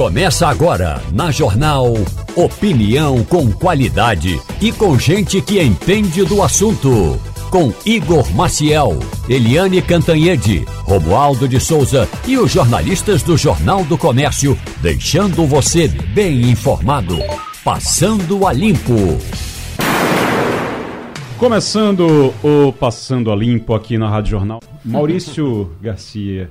Começa agora na Jornal Opinião com qualidade e com gente que entende do assunto. Com Igor Maciel, Eliane Cantanhede, Romualdo de Souza e os jornalistas do Jornal do Comércio, deixando você bem informado. Passando a Limpo. Começando o Passando a Limpo aqui na Rádio Jornal. Maurício Garcia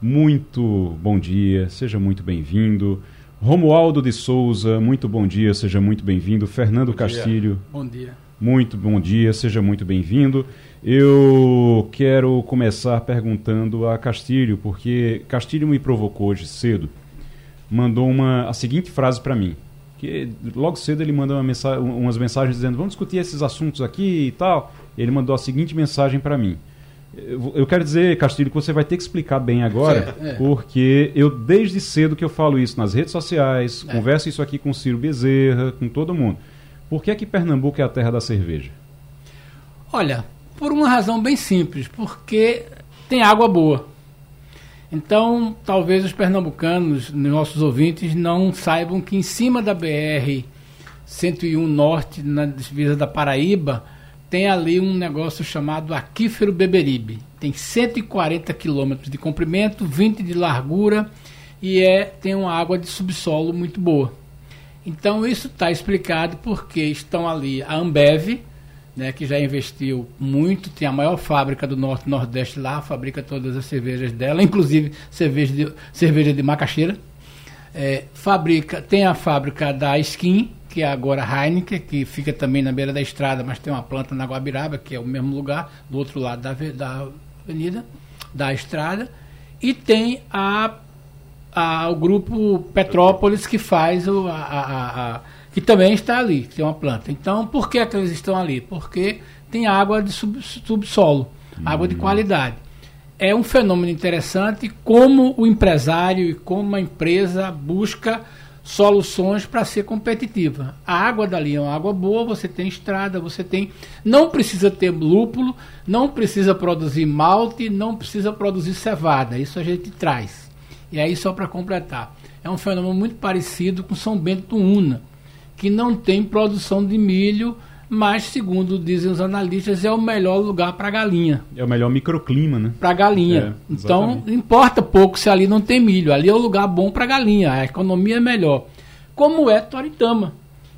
muito bom dia, seja muito bem-vindo. Romualdo de Souza, muito bom dia, seja muito bem-vindo. Fernando bom Castilho. Dia. Bom dia. Muito bom dia, seja muito bem-vindo. Eu quero começar perguntando a Castilho, porque Castilho me provocou hoje cedo, mandou uma, a seguinte frase para mim. Que logo cedo ele manda uma mensagem, umas mensagens dizendo: Vamos discutir esses assuntos aqui e tal. Ele mandou a seguinte mensagem para mim: eu quero dizer, Castilho, que você vai ter que explicar bem agora, é, é. porque eu desde cedo que eu falo isso nas redes sociais, é. converso isso aqui com o Ciro Bezerra, com todo mundo. Por que é que Pernambuco é a terra da cerveja? Olha, por uma razão bem simples, porque tem água boa. Então, talvez os pernambucanos, nossos ouvintes, não saibam que em cima da BR 101 Norte, na divisa da Paraíba, tem ali um negócio chamado Aquífero Beberibe. Tem 140 quilômetros de comprimento, 20 de largura e é, tem uma água de subsolo muito boa. Então isso está explicado porque estão ali a Ambev, né, que já investiu muito, tem a maior fábrica do Norte e Nordeste lá, fabrica todas as cervejas dela, inclusive cerveja de, cerveja de macaxeira. É, fabrica, tem a fábrica da Skin, que é agora Heineken, que fica também na beira da estrada, mas tem uma planta na Guabiraba, que é o mesmo lugar, do outro lado da, da avenida, da estrada. E tem a, a, o grupo Petrópolis, que faz o, a, a, a, que também está ali, que tem uma planta. Então, por que, é que eles estão ali? Porque tem água de sub, subsolo, água de hum. qualidade. É um fenômeno interessante como o empresário e como a empresa busca soluções para ser competitiva. A água dali é uma água boa, você tem estrada, você tem. Não precisa ter lúpulo, não precisa produzir malte, não precisa produzir cevada. Isso a gente traz. E aí, só para completar, é um fenômeno muito parecido com São Bento Una, que não tem produção de milho mas segundo dizem os analistas é o melhor lugar para galinha. É o melhor microclima, né? Para galinha. É, então importa pouco se ali não tem milho. Ali é o lugar bom para galinha. A economia é melhor. Como é Toritama,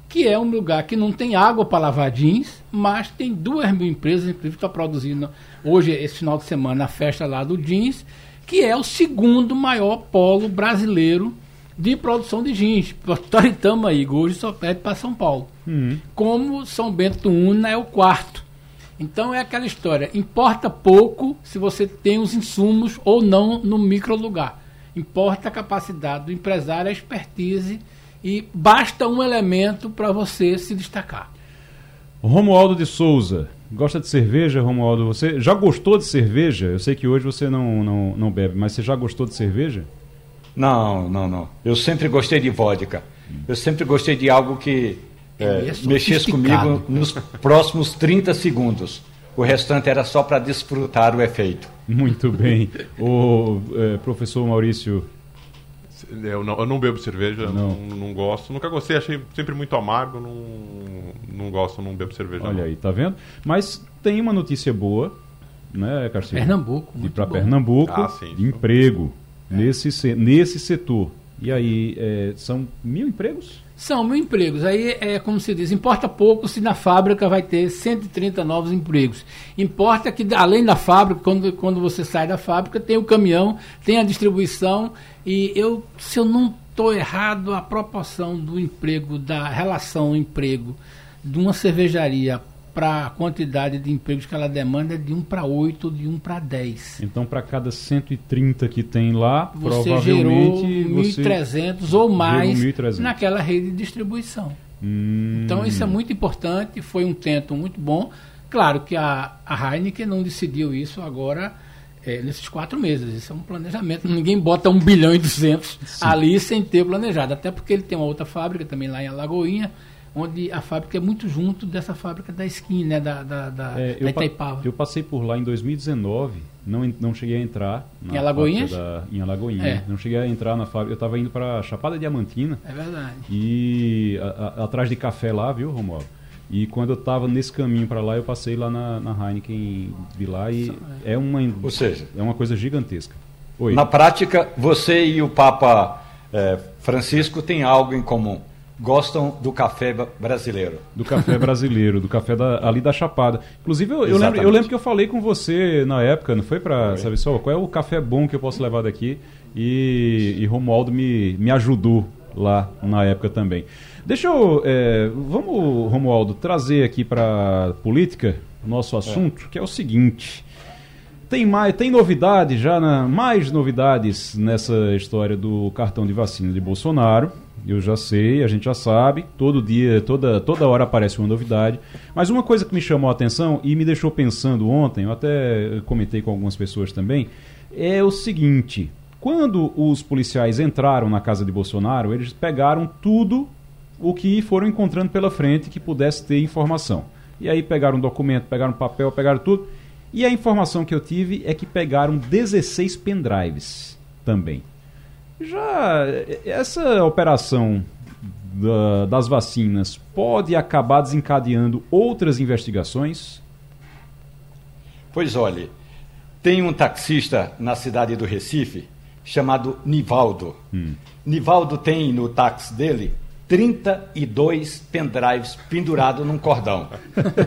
que é um lugar que não tem água para lavar jeans, mas tem duas mil empresas, inclusive está produzindo hoje esse final de semana a festa lá do jeans, que é o segundo maior polo brasileiro de produção de jeans. Toritama aí, hoje só pede para São Paulo. Uhum. Como São Bento Una é o quarto. Então é aquela história. Importa pouco se você tem os insumos ou não no micro lugar. Importa a capacidade do empresário, a expertise e basta um elemento para você se destacar. Romualdo de Souza, gosta de cerveja, Romualdo? Você já gostou de cerveja? Eu sei que hoje você não, não, não bebe, mas você já gostou de cerveja? Não, não, não. Eu sempre gostei de vodka. Eu sempre gostei de algo que é, é mexesse comigo nos próximos 30 segundos. O restante era só para desfrutar o efeito. Muito bem. O é, professor Maurício. Eu não, eu não bebo cerveja, não. não. Não, gosto. Nunca gostei, achei sempre muito amargo. Não, não gosto, não bebo cerveja. Olha não. aí, tá vendo? Mas tem uma notícia boa, né, Carcinho? Pernambuco. E para Pernambuco, ah, sim, emprego é. nesse, nesse setor. E aí, é, são mil empregos? São mil empregos. Aí é como se diz, importa pouco se na fábrica vai ter 130 novos empregos. Importa que além da fábrica, quando, quando você sai da fábrica, tem o caminhão, tem a distribuição. E eu, se eu não estou errado, a proporção do emprego, da relação emprego de uma cervejaria para a quantidade de empregos que ela demanda é de 1 para 8, de 1 para 10. Então, para cada 130 que tem lá, você provavelmente gerou 1.300 ou mais 1, naquela rede de distribuição. Hum. Então, isso é muito importante, foi um tento muito bom. Claro que a, a Heineken não decidiu isso agora é, nesses quatro meses. Isso é um planejamento. Ninguém bota 1 bilhão e 200 Sim. ali sem ter planejado. Até porque ele tem uma outra fábrica também lá em Alagoinha, onde a fábrica é muito junto dessa fábrica da esquina, né, da, da, da, é, da Itaipava. Eu passei por lá em 2019, não, não cheguei a entrar. em Alagoinhas? Da, em Alagoinhas. É. Não cheguei a entrar na fábrica. Eu estava indo para Chapada Diamantina. É verdade. E a, a, atrás de café lá, viu, Romualdo? E quando eu estava nesse caminho para lá, eu passei lá na, na Heineken de lá e é uma, Ou seja, é uma coisa gigantesca. Oi. Na prática, você e o Papa é, Francisco têm algo em comum. Gostam do café brasileiro. Do café brasileiro, do café da, ali da Chapada. Inclusive, eu, eu, lembro, eu lembro que eu falei com você na época, não foi para saber só qual é o café bom que eu posso levar daqui? E, e Romualdo me, me ajudou lá na época também. Deixa eu. É, vamos, Romualdo, trazer aqui para política nosso assunto, é. que é o seguinte. Tem, mais, tem novidade já, na, mais novidades nessa história do cartão de vacina de Bolsonaro. Eu já sei, a gente já sabe, todo dia, toda, toda hora aparece uma novidade. Mas uma coisa que me chamou a atenção e me deixou pensando ontem, eu até comentei com algumas pessoas também, é o seguinte: quando os policiais entraram na casa de Bolsonaro, eles pegaram tudo o que foram encontrando pela frente que pudesse ter informação. E aí pegaram um documento, pegaram papel, pegaram tudo. E a informação que eu tive é que pegaram 16 pendrives também. Já essa operação da, das vacinas pode acabar desencadeando outras investigações? Pois olhe, tem um taxista na cidade do Recife chamado Nivaldo. Hum. Nivaldo tem no táxi dele 32 pendrives pendurados num cordão.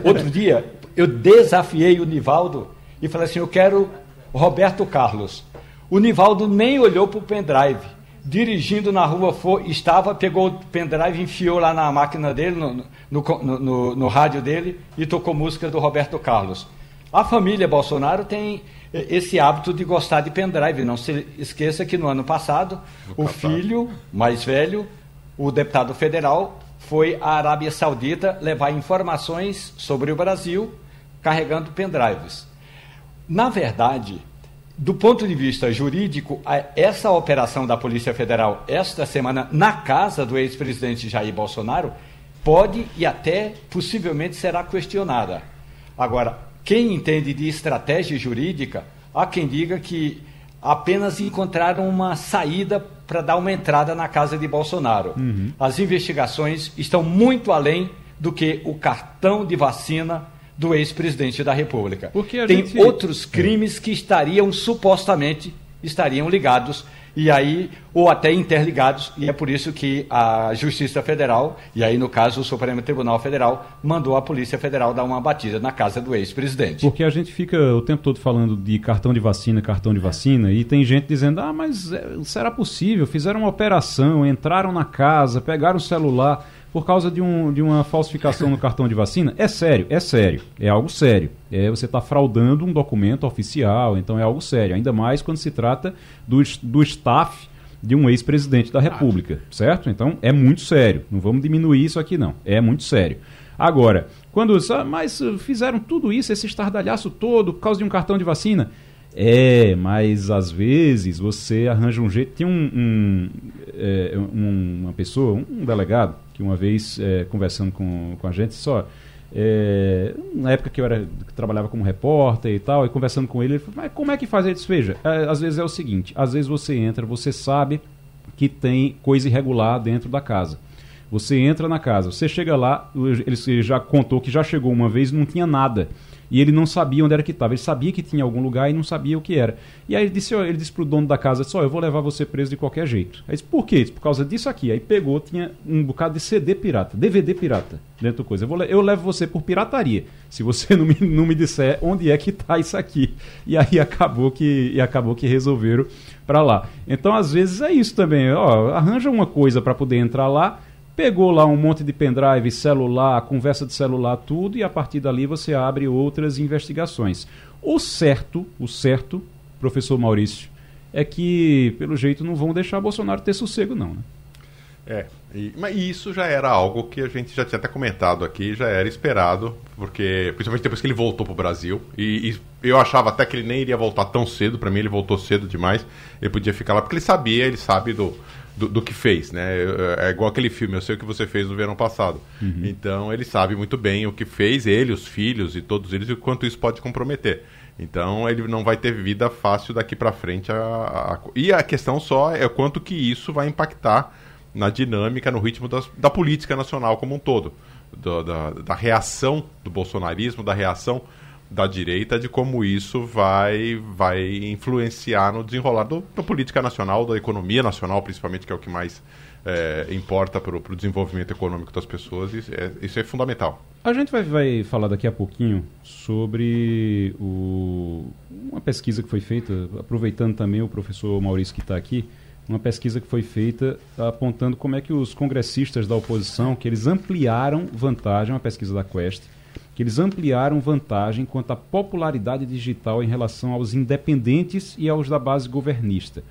Outro dia, eu desafiei o Nivaldo e falei assim: eu quero Roberto Carlos. O Nivaldo nem olhou para o pendrive. Dirigindo na rua, foi, estava, pegou o pendrive, enfiou lá na máquina dele, no, no, no, no rádio dele, e tocou música do Roberto Carlos. A família Bolsonaro tem esse hábito de gostar de pendrive. Não se esqueça que no ano passado, o filho mais velho o deputado federal foi à Arábia Saudita levar informações sobre o Brasil carregando pendrives. Na verdade, do ponto de vista jurídico, essa operação da Polícia Federal esta semana na casa do ex-presidente Jair Bolsonaro pode e até possivelmente será questionada. Agora, quem entende de estratégia jurídica, há quem diga que apenas encontraram uma saída para dar uma entrada na casa de Bolsonaro. Uhum. As investigações estão muito além do que o cartão de vacina do ex-presidente da República. Tem gente... outros crimes que estariam supostamente estariam ligados e aí ou até interligados e é por isso que a Justiça Federal e aí no caso o Supremo Tribunal Federal mandou a Polícia Federal dar uma batida na casa do ex-presidente. Porque a gente fica o tempo todo falando de cartão de vacina, cartão de vacina e tem gente dizendo: "Ah, mas é, será possível? Fizeram uma operação, entraram na casa, pegaram o celular por causa de, um, de uma falsificação no cartão de vacina? É sério, é sério, é algo sério. É, você está fraudando um documento oficial, então é algo sério. Ainda mais quando se trata do, do staff de um ex-presidente da República, certo? Então é muito sério. Não vamos diminuir isso aqui, não. É muito sério. Agora, quando. Ah, mas fizeram tudo isso, esse estardalhaço todo, por causa de um cartão de vacina. É, mas às vezes você arranja um jeito. Tinha um, um, é, um uma pessoa, um delegado, que uma vez, é, conversando com, com a gente, só. É, na época que eu era, que trabalhava como repórter e tal, e conversando com ele, ele falou, mas como é que faz isso? Veja, é, às vezes é o seguinte, às vezes você entra, você sabe que tem coisa irregular dentro da casa. Você entra na casa, você chega lá, ele já contou que já chegou uma vez e não tinha nada e ele não sabia onde era que estava. Ele sabia que tinha algum lugar e não sabia o que era. E aí ele disse, ele disse pro dono da casa, só eu vou levar você preso de qualquer jeito. Aí disse, por quê? Disse, por causa disso aqui. Aí pegou, tinha um bocado de CD pirata, DVD pirata dentro do coisa. Eu, vou, eu levo você por pirataria, se você não me, não me disser onde é que está isso aqui. E aí acabou que, e acabou que resolveram para lá. Então, às vezes é isso também. Ó, arranja uma coisa para poder entrar lá Pegou lá um monte de pendrive, celular, conversa de celular, tudo, e a partir dali você abre outras investigações. O certo, o certo, professor Maurício, é que, pelo jeito, não vão deixar Bolsonaro ter sossego, não. Né? É, e, mas isso já era algo que a gente já tinha até comentado aqui, já era esperado, porque principalmente depois que ele voltou para o Brasil, e, e, eu achava até que ele nem iria voltar tão cedo, para mim ele voltou cedo demais, ele podia ficar lá, porque ele sabia, ele sabe do, do, do, que fez, né? É igual aquele filme, eu sei o que você fez no verão passado. Uhum. Então ele sabe muito bem o que fez, ele, os filhos e todos eles, e o quanto isso pode comprometer. Então ele não vai ter vida fácil daqui para frente. A, a, e a questão só é quanto que isso vai impactar na dinâmica, no ritmo das, da política nacional como um todo. Do, da, da reação do bolsonarismo, da reação da direita de como isso vai, vai influenciar no desenrolar do, da política nacional, da economia nacional, principalmente, que é o que mais é, importa para o desenvolvimento econômico das pessoas. Isso é, isso é, fundamental. A gente vai, vai falar daqui a pouquinho sobre o, uma pesquisa que foi feita, aproveitando também o professor Maurício que está aqui, uma pesquisa que foi feita apontando como é que os congressistas da oposição, que eles ampliaram vantagem, uma pesquisa da Quest, que eles ampliaram vantagem quanto à popularidade digital em relação aos independentes e aos da base governista.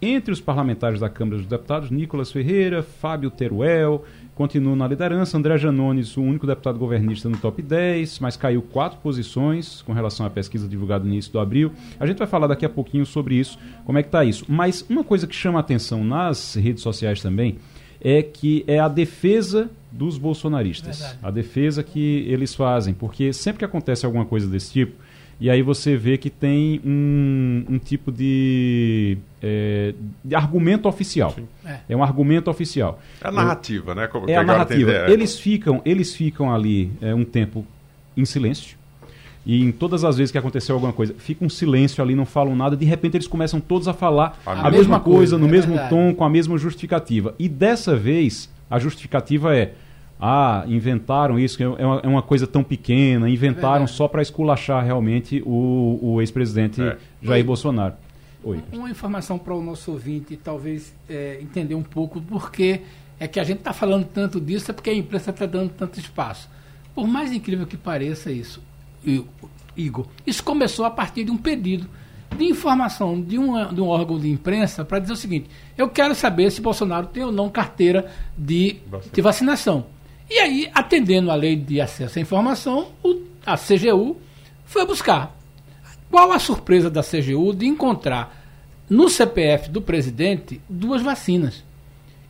Entre os parlamentares da Câmara dos Deputados, Nicolas Ferreira, Fábio Teruel, continuam na liderança, André Janones, o único deputado governista no top 10, mas caiu quatro posições com relação à pesquisa divulgada no início do abril. A gente vai falar daqui a pouquinho sobre isso, como é que está isso. Mas uma coisa que chama atenção nas redes sociais também é que é a defesa dos bolsonaristas. Verdade. A defesa que eles fazem, porque sempre que acontece alguma coisa desse tipo, e aí você vê que tem um, um tipo de, é, de argumento oficial. É. é. um argumento oficial. É a narrativa, né? Como é a narrativa. Eles ficam, eles ficam ali é, um tempo em silêncio. E em todas as vezes que aconteceu alguma coisa, fica um silêncio ali, não falam nada, de repente eles começam todos a falar a, a mesma, mesma, coisa, coisa no é mesmo verdade. tom, com a mesma justificativa. E dessa vez, a justificativa é: ah, inventaram isso, é uma, é uma coisa tão pequena, inventaram é só para esculachar realmente o, o ex-presidente é. Jair Oi. Bolsonaro. Oi. Uma informação para o nosso ouvinte, talvez é, entender um pouco porque é que a gente está falando tanto disso, é porque a imprensa está dando tanto espaço. Por mais incrível que pareça isso, Igor, isso começou a partir de um pedido de informação de, de um órgão de imprensa para dizer o seguinte: eu quero saber se Bolsonaro tem ou não carteira de, de vacinação. E aí, atendendo à lei de acesso à informação, o, a CGU foi buscar. Qual a surpresa da CGU de encontrar no CPF do presidente duas vacinas?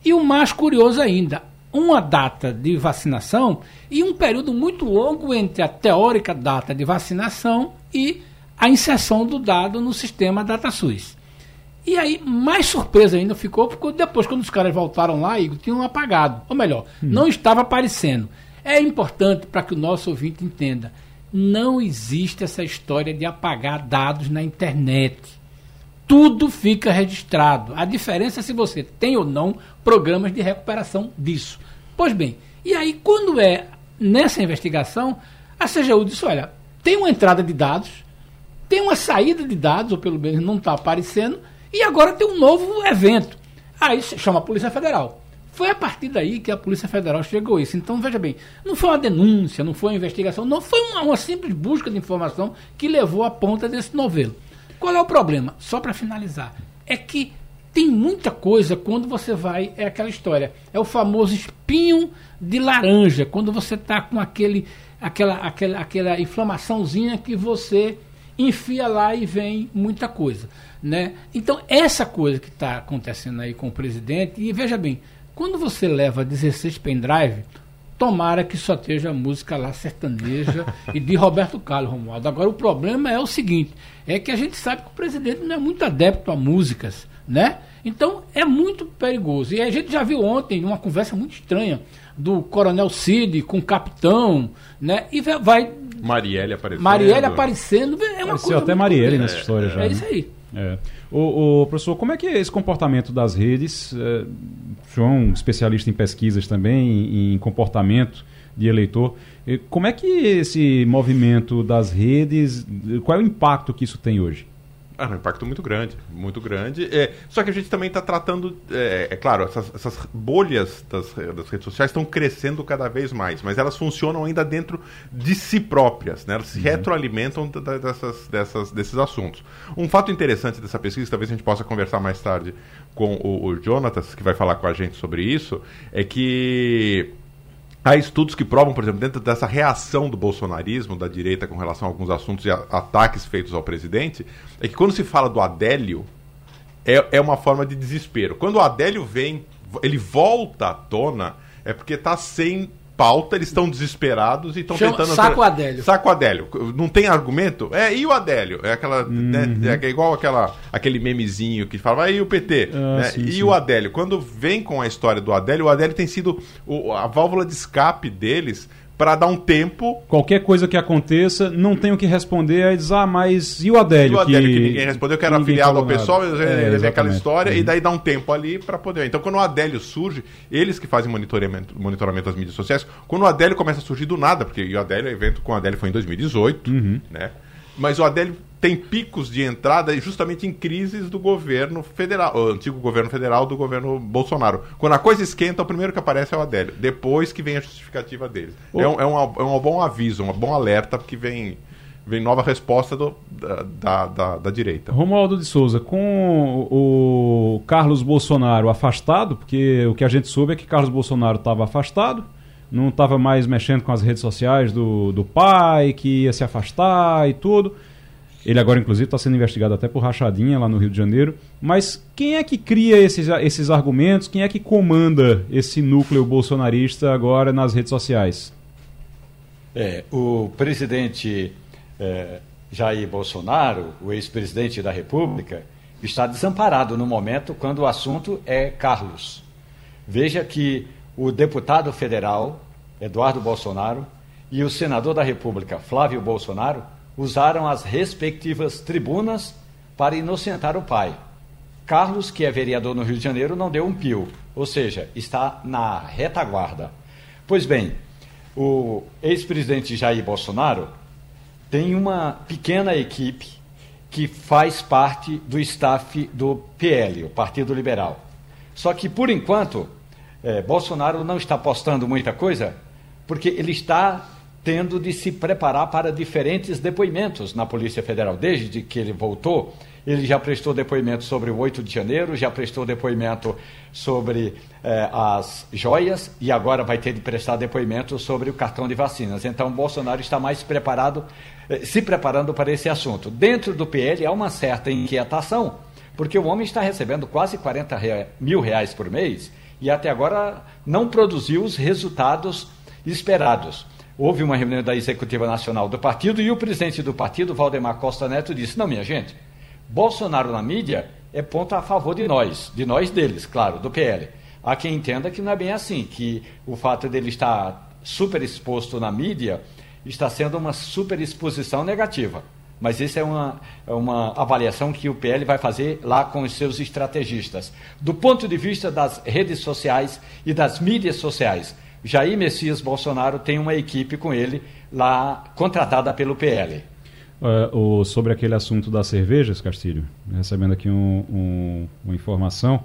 E o mais curioso ainda, uma data de vacinação e um período muito longo entre a teórica data de vacinação e a inserção do dado no sistema DataSUS. E aí, mais surpresa ainda ficou, porque depois, quando os caras voltaram lá, Igor, tinham apagado. Ou melhor, hum. não estava aparecendo. É importante para que o nosso ouvinte entenda: não existe essa história de apagar dados na internet. Tudo fica registrado. A diferença é se você tem ou não programas de recuperação disso. Pois bem, e aí, quando é nessa investigação, a CGU disse: olha, tem uma entrada de dados, tem uma saída de dados, ou pelo menos não está aparecendo e agora tem um novo evento. Aí chama a Polícia Federal. Foi a partir daí que a Polícia Federal chegou a isso. Então, veja bem, não foi uma denúncia, não foi uma investigação, não foi uma, uma simples busca de informação que levou à ponta desse novelo. Qual é o problema? Só para finalizar, é que tem muita coisa quando você vai. É aquela história. É o famoso espinho de laranja. Quando você está com aquele, aquela, aquela, aquela inflamaçãozinha que você enfia lá e vem muita coisa. Né? Então, essa coisa que está acontecendo aí com o presidente, e veja bem, quando você leva 16 pendrive, tomara que só esteja música lá sertaneja e de Roberto Carlos, Romualdo. Agora, o problema é o seguinte, é que a gente sabe que o presidente não é muito adepto a músicas, né? Então, é muito perigoso. E a gente já viu ontem uma conversa muito estranha do Coronel Cid com o capitão, né? E vai... Marielle aparecendo. Marielle aparecendo. É uma Apareceu coisa até Marielle nessa história é, já. É isso aí. É. O, o, professor, como é que é esse comportamento das redes? É, João, especialista em pesquisas também, em comportamento de eleitor. Como é que esse movimento das redes, qual é o impacto que isso tem hoje? Ah, um impacto muito grande, muito grande. É, só que a gente também está tratando, é, é, claro, essas, essas bolhas das, das, redes sociais estão crescendo cada vez mais, mas elas funcionam ainda dentro de si próprias, né? Elas se uhum. retroalimentam dessas, dessas, desses assuntos. Um fato interessante dessa pesquisa, talvez a gente possa conversar mais tarde com o, o Jonatas, que vai falar com a gente sobre isso, é que Há estudos que provam, por exemplo, dentro dessa reação do bolsonarismo, da direita, com relação a alguns assuntos e ataques feitos ao presidente, é que quando se fala do Adélio, é, é uma forma de desespero. Quando o Adélio vem, ele volta à tona, é porque está sem pauta, eles estão desesperados e estão tentando. Saco Adélio. Saco Adélio. Não tem argumento? É, e o Adélio? É aquela. Né, Uhum. é igual aquela, aquele memezinho que fala, e o PT? Ah, né? sim, e sim. o Adélio? Quando vem com a história do Adélio, o Adélio tem sido o- a válvula de escape deles para dar um tempo. Qualquer coisa que aconteça, não tenho o que responder, aí diz, ah, mas e o Adélio? E o Adélio que, ninguém respondeu, que era afiliado ao pessoal, nada. ele É, vem aquela história e Uhum. daí dá um tempo ali para poder. Então, quando o Adélio surge, eles que fazem monitoramento, monitoramento das mídias sociais, quando o Adélio começa a surgir do nada, porque o Adélio, o evento com o Adélio foi em 2018, Uhum. né? Mas o Adélio tem picos de entrada justamente em crises do governo federal, o antigo governo federal do governo Bolsonaro. Quando a coisa esquenta, o primeiro que aparece é o Adélio. Depois que vem a justificativa dele. É, um, é, um, é um bom aviso, um bom alerta, porque vem, vem nova resposta do- da, da, da- da direita. Romualdo de Souza, com o Carlos Bolsonaro afastado, porque o que a gente soube é que Carlos Bolsonaro estava afastado, não estava mais mexendo com as redes sociais do, do pai, que ia se afastar e tudo. Ele agora, inclusive, está sendo investigado até por rachadinha lá no Rio de Janeiro. Mas quem é que cria esses, esses argumentos? Quem é que comanda esse núcleo bolsonarista agora nas redes sociais? É, o presidente é, Jair Bolsonaro, o ex-presidente da República, está desamparado no momento quando o assunto é Carlos. Veja que o deputado federal, Eduardo Bolsonaro, e o senador da República, Flávio Bolsonaro, usaram as respectivas tribunas para inocentar o pai. Carlos, que é vereador no Rio de Janeiro, não deu um pio, ou seja, está na retaguarda. Pois bem, o ex-presidente Jair Bolsonaro tem uma pequena equipe que faz parte do staff do PL, o Partido Liberal. Só que, por enquanto, eh, Bolsonaro não está postando muita coisa, porque ele está tendo de se preparar para diferentes depoimentos na Polícia Federal. Desde que ele voltou, ele já prestou depoimento sobre o 8 de janeiro, já prestou depoimento sobre eh, as joias e agora vai ter de prestar depoimento sobre o cartão de vacinas. Então, Bolsonaro está mais preparado, eh, se preparando para esse assunto. Dentro do PL há uma certa inquietação, porque o homem está recebendo quase 40 rea- mil reais por mês e até agora não produziu os resultados esperados. Houve uma reunião da Executiva Nacional do partido e o presidente do partido, Valdemar Costa Neto, disse: Não, minha gente, Bolsonaro na mídia é ponto a favor de nós, de nós deles, claro, do PL. Há quem entenda que não é bem assim, que o fato dele estar super exposto na mídia está sendo uma super exposição negativa. Mas isso é uma, é uma avaliação que o PL vai fazer lá com os seus estrategistas. Do ponto de vista das redes sociais e das mídias sociais, Jair Messias Bolsonaro tem uma equipe com ele lá contratada pelo PL. É, o- sobre aquele assunto das cervejas, Castilho, recebendo aqui um- um- uma informação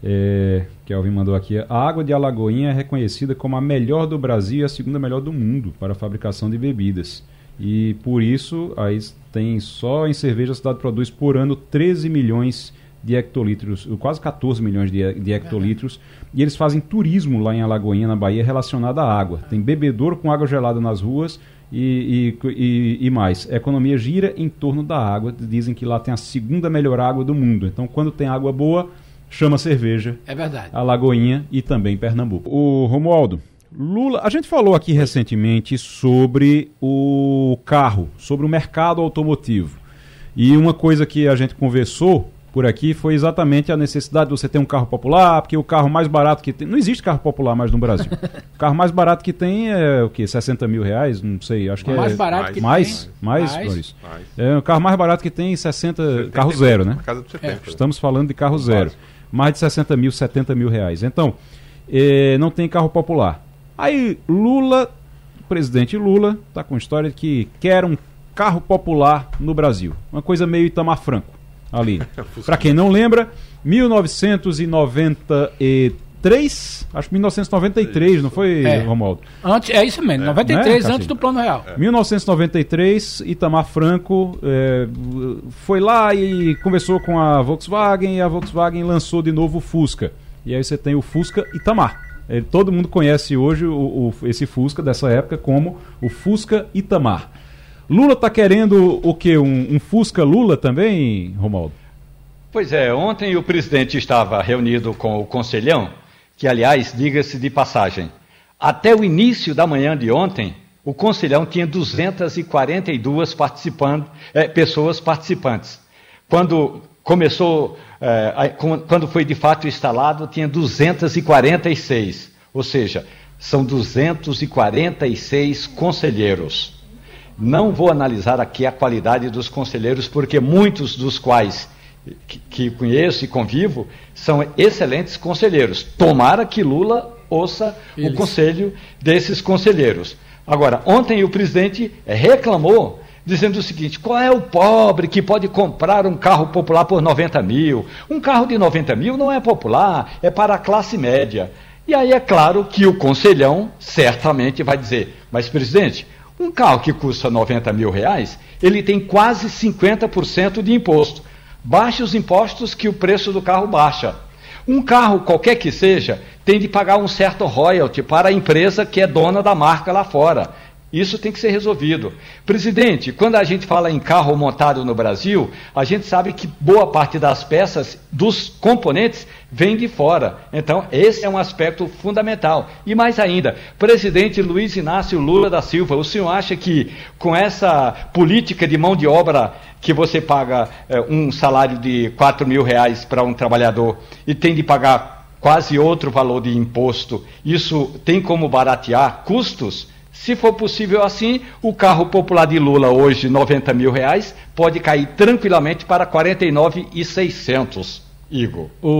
é, que Alvin mandou aqui. A água de Alagoinha é reconhecida como a melhor do Brasil e a segunda melhor do mundo para a fabricação de bebidas. E por isso, aí tem só em cerveja a cidade produz por ano 13 milhões de hectolitros, quase 14 milhões de, de hectolitros. E eles fazem turismo lá em Alagoinha, na Bahia, relacionado à água. Tem bebedouro com água gelada nas ruas e, e, e- e mais. A economia gira em torno da água. Dizem que lá tem a segunda melhor água do mundo. Então, quando tem água boa, chama cerveja. É verdade. Alagoinha e também Pernambuco. O Romualdo, Lula, a gente falou aqui recentemente sobre o carro, sobre o mercado automotivo. E uma coisa que a gente conversou por aqui foi exatamente a necessidade de você ter um carro popular, porque o carro mais barato que tem. Não existe carro popular mais no Brasil. o carro mais barato que tem é o quê? 60 mil reais? Não sei, acho que O é. mais barato que mais, tem. mais, Mais. Maurício? Mais. É o carro mais barato que tem 60. carro zero, né? Na casa do 70. Estamos falando de carro zero. Mais de 60 mil, 70 mil reais. Então, eh, não tem carro popular. Aí Lula, o presidente Lula, está com a história de que quer um carro popular no Brasil. Uma coisa meio Itamar Franco ali. Para quem não lembra, 1993, acho que 1993, não foi, É. Romualdo? Antes, é isso mesmo, 93 Né, antes do Plano Real. 1993, Itamar Franco eh, foi lá e conversou com a Volkswagen e a Volkswagen lançou de novo o Fusca. E aí você tem o Fusca Itamar. Eh, todo mundo conhece hoje o, o- esse Fusca dessa época como o Fusca Itamar. Lula tá querendo o quê? Um, um Fusca Lula também, Romualdo? Pois é, ontem o presidente estava reunido com o conselhão, que aliás, diga-se de passagem, até o início da manhã de ontem, o conselhão tinha 242 participando, é, pessoas participantes. Quando começou, é, quando foi de fato instalado, tinha 246. Ou seja, são 246 conselheiros. Não vou analisar aqui a qualidade dos conselheiros, porque muitos dos quais que, que conheço e convivo são excelentes conselheiros. Tomara que Lula ouça Eles. o conselho desses conselheiros. Agora, ontem o presidente reclamou, dizendo o seguinte: qual é o pobre que pode comprar um carro popular por 90 mil? Um carro de 90 mil não é popular, é para a classe média. E aí é claro que o conselhão certamente vai dizer: mas presidente, um carro que custa 90 mil reais, ele tem quase 50% de imposto. Baixe os impostos que o preço do carro baixa. Um carro, qualquer que seja, tem de pagar um certo royalty para a empresa que é dona da marca lá fora. Isso tem que ser resolvido. Presidente, quando a gente fala em carro montado no Brasil, a gente sabe que boa parte das peças, dos componentes, vem de fora. Então, esse é um aspecto fundamental. E mais ainda, presidente Luiz Inácio Lula da Silva, o senhor acha que com essa política de mão de obra que você paga é, um salário de 4 mil reais para um trabalhador e tem de pagar quase outro valor de imposto, isso tem como baratear custos? Se for possível assim, o carro popular de Lula hoje, 90 mil reais, pode cair tranquilamente para 49,600. Igor. O,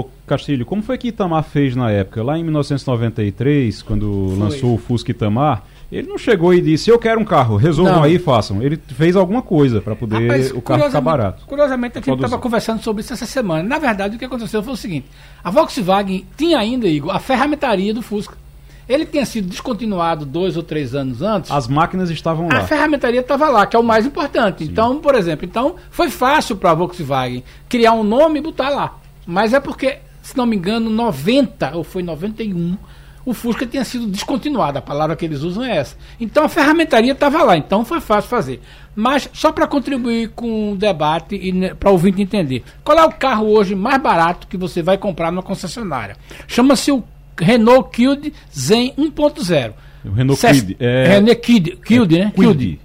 o Castilho, como foi que Itamar fez na época? Lá em 1993, quando foi. lançou o Fusca Itamar, ele não chegou e disse, eu quero um carro, resolvam não. aí e façam. Ele fez alguma coisa para poder Rapaz, o carro ficar barato. Curiosamente, a gente estava conversando sobre isso essa semana. Na verdade, o que aconteceu foi o seguinte, a Volkswagen tinha ainda, Igor, a ferramentaria do Fusca. Ele tinha sido descontinuado dois ou três anos antes. As máquinas estavam lá. A ferramentaria estava lá, que é o mais importante. Sim. Então, por exemplo, então foi fácil para a Volkswagen criar um nome e botar lá. Mas é porque, se não me engano, 90 ou foi 91, o Fusca tinha sido descontinuado. A palavra que eles usam é essa. Então a ferramentaria estava lá, então foi fácil fazer. Mas só para contribuir com o debate e né, para o ouvinte entender. Qual é o carro hoje mais barato que você vai comprar numa concessionária? Chama-se o Renault Kwid Zen 1.0. O Renault Kwid. É... Renault Kwid, Kwid, né? Kwid.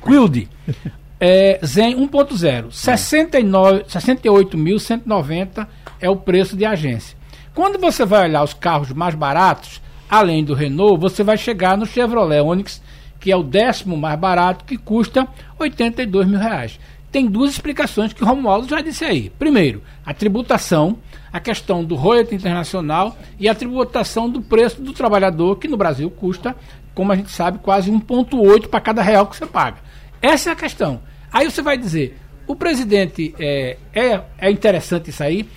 Kwid. É, Zen 1.0. 68.190 é o preço de agência. Quando você vai olhar os carros mais baratos, além do Renault, você vai chegar no Chevrolet Onix, que é o décimo mais barato, que custa 82 mil reais. Tem duas explicações que o Romualdo já disse aí. Primeiro, a tributação a questão do royalty internacional e a tributação do preço do trabalhador, que no Brasil custa, como a gente sabe, quase 1,8 para cada real que você paga. Essa é a questão. Aí você vai dizer, o presidente é, é, é interessante isso aí.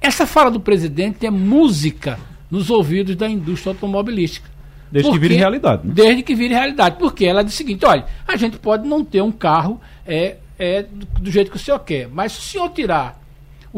Essa fala do presidente é música nos ouvidos da indústria automobilística. Desde Porque, que vire realidade. Né? Desde que vire realidade. Porque ela diz o seguinte: olha, a gente pode não ter um carro é, é, do, do jeito que o senhor quer, mas se o senhor tirar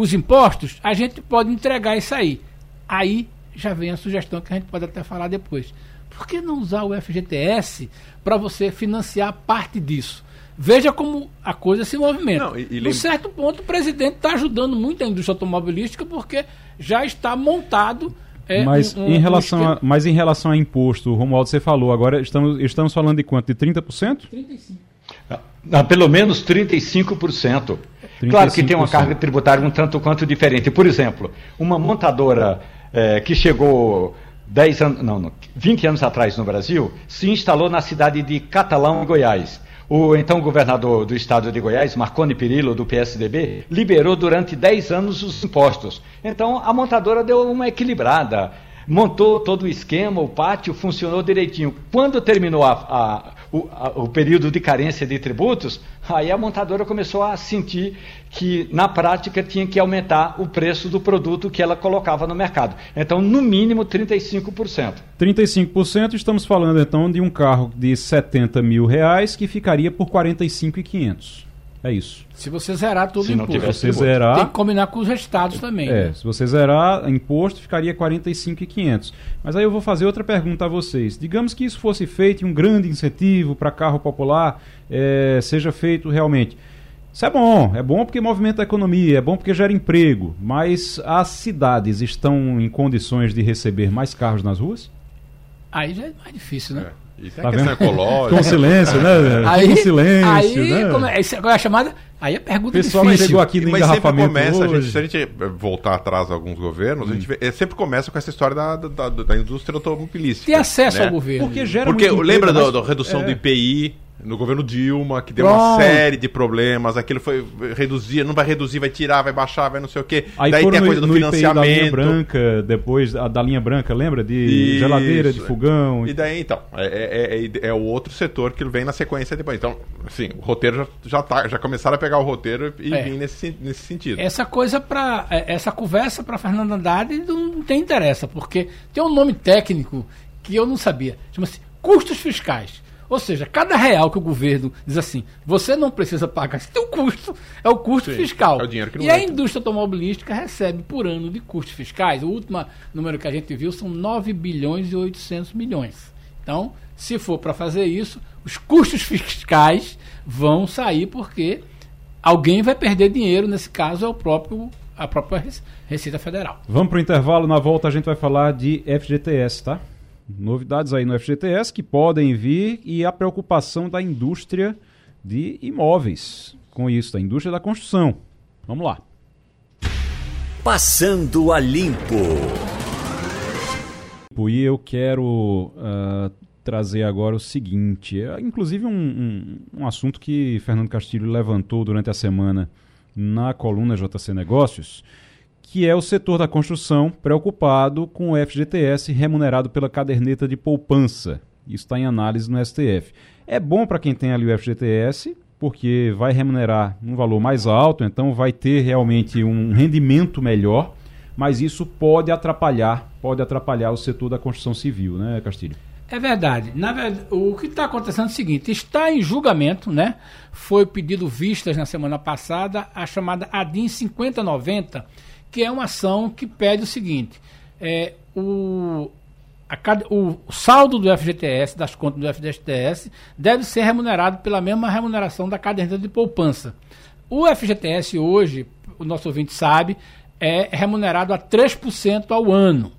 os impostos, a gente pode entregar isso aí. Aí já vem a sugestão que a gente pode até falar depois. Por que não usar o FGTS para você financiar parte disso? Veja como a coisa se movimenta. Não, e, e certo ponto, o presidente está ajudando muito a indústria automobilística porque já está montado. É, mas, um, um, em relação um a, mas em relação a imposto, Romualdo, você falou, agora estamos, estamos falando de quanto? De 30%? 35%. Ah, pelo menos 35%. Claro que tem uma carga tributária um tanto quanto diferente. Por exemplo, uma montadora é, que chegou 10 anos, não, não, 20 anos atrás no Brasil, se instalou na cidade de Catalão, em Goiás. O então governador do estado de Goiás, Marconi Perillo, do PSDB, liberou durante 10 anos os impostos. Então a montadora deu uma equilibrada montou todo o esquema, o pátio funcionou direitinho. Quando terminou a, a, o, a, o, período de carência de tributos, aí a montadora começou a sentir que, na prática, tinha que aumentar o preço do produto que ela colocava no mercado. Então, no mínimo, 35%. 35%, estamos falando então de um carro de 70 mil reais que ficaria por 45,500. É isso. Se você zerar tudo se imposto. Se você zerar, tem que combinar com os estados também. É, né? se você zerar imposto, ficaria 45,500. Mas aí eu vou fazer outra pergunta a vocês. Digamos que isso fosse feito um grande incentivo para carro popular, é, seja feito realmente. Isso é bom, é bom porque movimenta a economia, é bom porque gera emprego, mas as cidades estão em condições de receber mais carros nas ruas? Aí já é mais difícil, né? É. E tem tá a questão vendo? ecológica. Com silêncio, né? Aí, Com silêncio, aí, né? Como é, agora é a chamada? Aí a pergunta é Pessoal difícil. chegou aqui no Mas sempre começa, a gente, se a gente voltar atrás a alguns governos, hum. a gente vê, é, sempre começa com essa história da, da, da indústria automobilística. Tem acesso né? ao governo. Porque gera Porque lembra da redução é. do IPI, no governo Dilma, que deu Pronto. uma série de problemas, aquilo foi reduzir, não vai reduzir, vai tirar, vai baixar, vai não sei o quê. Aí Daí tem a coisa no, do financiamento. da linha branca, depois a, da linha branca, lembra? De Isso. geladeira, de fogão. E daí, então, é, é, é, é, o outro setor que vem na sequência depois. Então, assim, o roteiro já, já, tá, já começaram a pegar o roteiro e é. vir nesse, nesse sentido. Essa coisa para é, essa conversa para Fernando Andrade não tem interessa, porque tem um nome técnico que eu não sabia. Chama-se custos fiscais. Ou seja, cada real que o governo diz assim, você não precisa pagar, tem um custo, é o custo Sim, fiscal. É o dinheiro que não e entra. a indústria automobilística recebe por ano de custos fiscais, o último número que a gente viu são 9 bilhões e 800 milhões. Então, se for para fazer isso, os custos fiscais vão sair porque alguém vai perder dinheiro, nesse caso é o próprio a própria Receita Federal. Vamos para o intervalo, na volta a gente vai falar de FGTS, tá? Novidades aí no FGTS que podem vir e a preocupação da indústria de imóveis com isso, da indústria da construção. Vamos lá. Passando a limpo. E eu quero uh, trazer agora o seguinte, é, inclusive um, um, um assunto que Fernando Castilho levantou durante a semana na coluna JC Negócios, que é o setor da construção preocupado com o FGTS remunerado pela caderneta de poupança. Isso está em análise no STF. É bom para quem tem ali o FGTS, porque vai remunerar um valor mais alto, então vai ter realmente um rendimento melhor, mas isso pode atrapalhar, pode atrapalhar o setor da construção civil, né, Castilho? É verdade. Na verdade, o que está acontecendo é o seguinte: está em julgamento, né? Foi pedido vistas na semana passada a chamada ADIM 5090 que é uma ação que pede o seguinte: é, o, a, o saldo do FGTS, das contas do FGTS, deve ser remunerado pela mesma remuneração da caderneta de poupança. O FGTS hoje, o nosso ouvinte sabe, é remunerado a 3% ao ano.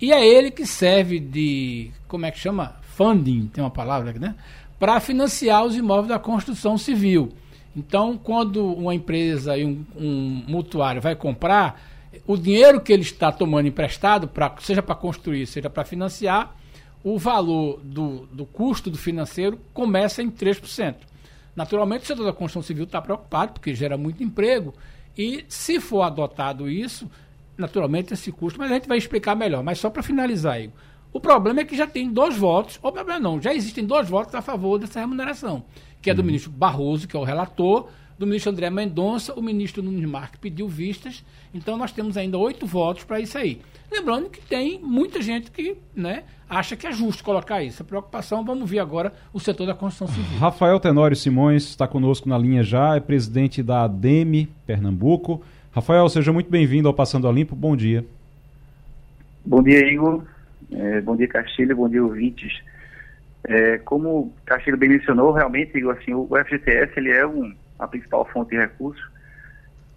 E é ele que serve de, como é que chama? Funding, tem uma palavra aqui, né? Para financiar os imóveis da construção civil. Então, quando uma empresa e um, um mutuário vai comprar, o dinheiro que ele está tomando emprestado, pra, seja para construir, seja para financiar, o valor do, do custo do financeiro começa em 3%. Naturalmente, o setor da construção civil está preocupado, porque gera muito emprego, e se for adotado isso, naturalmente esse custo, mas a gente vai explicar melhor. Mas só para finalizar, Igor, o problema é que já tem dois votos, ou problema não, já existem dois votos a favor dessa remuneração que é do uhum. ministro Barroso, que é o relator, do ministro André Mendonça, o ministro Nunes Marques pediu vistas, então nós temos ainda oito votos para isso aí. Lembrando que tem muita gente que né, acha que é justo colocar isso. A preocupação, vamos ver agora o setor da construção civil. Rafael Tenório Simões está conosco na linha já, é presidente da ADEME Pernambuco. Rafael, seja muito bem-vindo ao Passando a Limpo, bom dia. Bom dia, Igor. É, bom dia, Castilho, bom dia, ouvintes. É, como Castilho bem mencionou, realmente, assim, o FGTS ele é um, a principal fonte de recursos,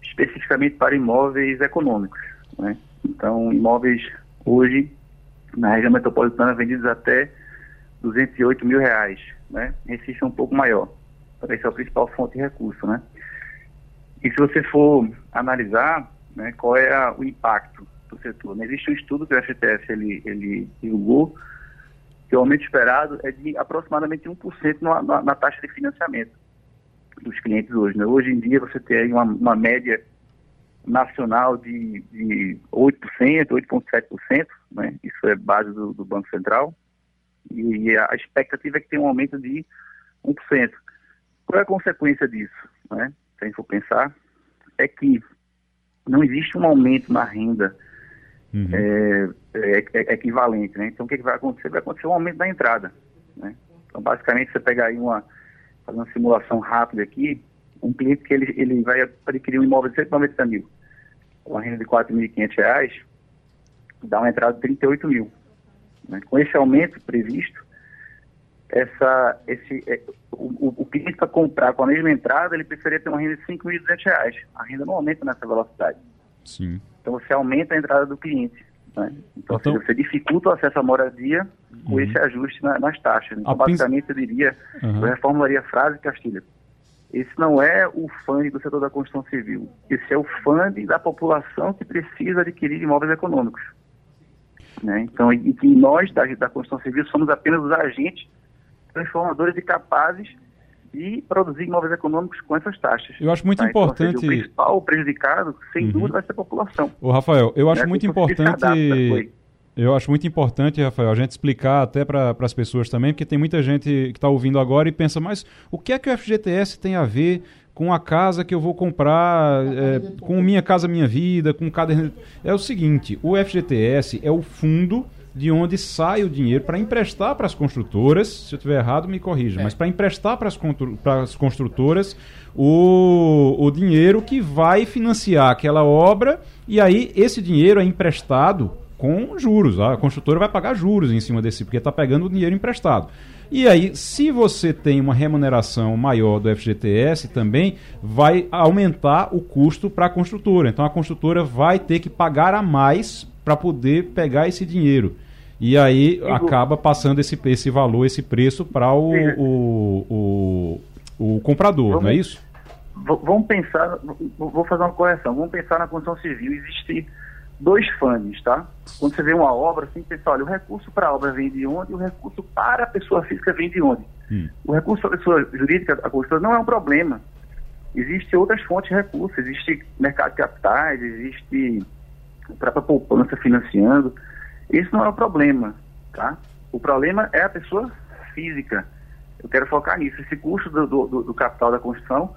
especificamente para imóveis econômicos. Né? Então, imóveis hoje, na região metropolitana, vendidos até 208 mil reais. Né? Recife é um pouco maior. Então, essa é a principal fonte de recurso. Né? E se você for analisar né, qual é a, o impacto do setor, né? existe um estudo que o FGTS ele, ele divulgou, que o aumento esperado é de aproximadamente 1% na, na, na taxa de financiamento dos clientes hoje. Né? Hoje em dia você tem uma, uma média nacional de, de 8%, 8,7%, né? isso é base do, do Banco Central, e, e, a expectativa é que tenha um aumento de 1%. Qual é a consequência disso? Né? Se a gente for pensar, é que não existe um aumento na renda uhum. é, é, é, equivalente, né? Então o que, que, vai acontecer? Vai acontecer um aumento da entrada, né? Então basicamente você pegar aí uma, fazer uma simulação rápida aqui, um cliente que ele, ele vai adquirir um imóvel de 190 mil, com a renda de 4.500 reais, dá uma entrada de 38 mil. Né? Com esse aumento previsto, essa, esse, é, o, o cliente para comprar com a mesma entrada, ele precisaria ter uma renda de R$ 5.200. A renda não aumenta nessa velocidade. Sim. Então você aumenta a entrada do cliente. Né? Então, então você dificulta o acesso à moradia com uhum. esse ajuste na, nas taxas. Então, a basicamente, eu diria, uhum. eu reformularia a frase, Castilha. Esse não é o fundo do setor da construção civil. Esse é o fundo da população que precisa adquirir imóveis econômicos. Né? Então, e que nós, da, da construção civil, somos apenas os agentes transformadores e capazes de produzir imóveis econômicos com essas taxas. Eu acho muito tá? importante. Então, seja, o principal prejudicado, sem uhum. dúvida, vai ser a população. O Rafael, eu acho né? muito importante. Eu acho muito importante, Rafael, a gente explicar até para as pessoas também, porque tem muita gente que está ouvindo agora e pensa, mas o que é que o FGTS tem a ver com a casa que eu vou comprar, é, com Minha Casa Minha Vida, com cada. É o seguinte: o FGTS é o fundo de onde sai o dinheiro para emprestar para as construtoras, se eu estiver errado, me corrija, é. mas para emprestar para as construtoras o, o dinheiro que vai financiar aquela obra e aí esse dinheiro é emprestado com juros. A construtora vai pagar juros em cima desse, porque está pegando o dinheiro emprestado. E aí, se você tem uma remuneração maior do FGTS, também vai aumentar o custo para a construtora. Então, a construtora vai ter que pagar a mais para poder pegar esse dinheiro. E aí acaba passando esse, esse valor, esse preço para o, o, o, o, comprador, vamos, não é isso? Vamos pensar, vou fazer uma correção, vamos pensar na construção civil. Existem dois fundos, tá? Quando você vê uma obra, você tem que pensar, olha, o recurso para a obra vem de onde o recurso para a pessoa física vem de onde. Hum. O recurso para a pessoa jurídica, a construtora, não é um problema. Existem outras fontes de recursos, existe mercado de capitais, existe própria poupança financiando. Isso não é o problema, tá? O problema é a pessoa física. Eu quero focar nisso. Esse custo do, do, do capital da construção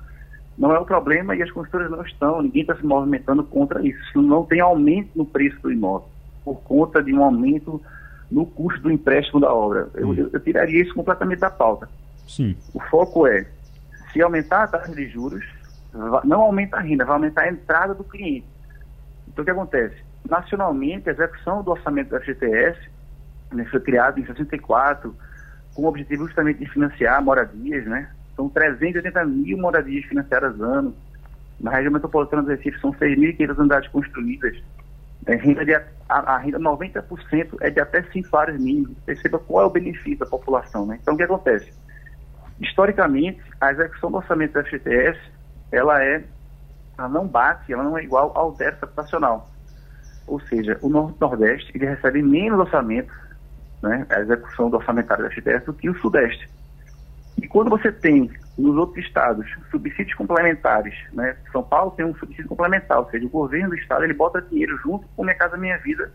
não é o problema e as construtoras não estão, ninguém está se movimentando contra isso. Não tem aumento no preço do imóvel, por conta de um aumento no custo do empréstimo da obra. Eu, eu, eu tiraria isso completamente da pauta. Sim. O foco é, se aumentar a taxa de juros, não aumenta a renda, vai aumentar a entrada do cliente. Então o que acontece? nacionalmente, a execução do orçamento da FGTS né, foi criado em 64, com o objetivo justamente de financiar moradias, né? São 380 mil moradias financiadas ano. Na região metropolitana do Recife são 6.500 unidades construídas. É, renda de, a, a, renda 90% é de até 5 salários mínimos. Perceba qual é o benefício da população, né? Então, o que acontece? Historicamente, a execução do orçamento da FGTS, ela é, ela não bate, ela não é igual ao déficit habitacional. Ou seja, o Norte-Nordeste ele recebe menos orçamento, né, a execução do orçamentário da FGTS, do que o Sudeste. E quando você tem nos outros estados subsídios complementares, né, São Paulo tem um subsídio complementar, ou seja, o governo do estado ele bota dinheiro junto com Minha Casa Minha Vida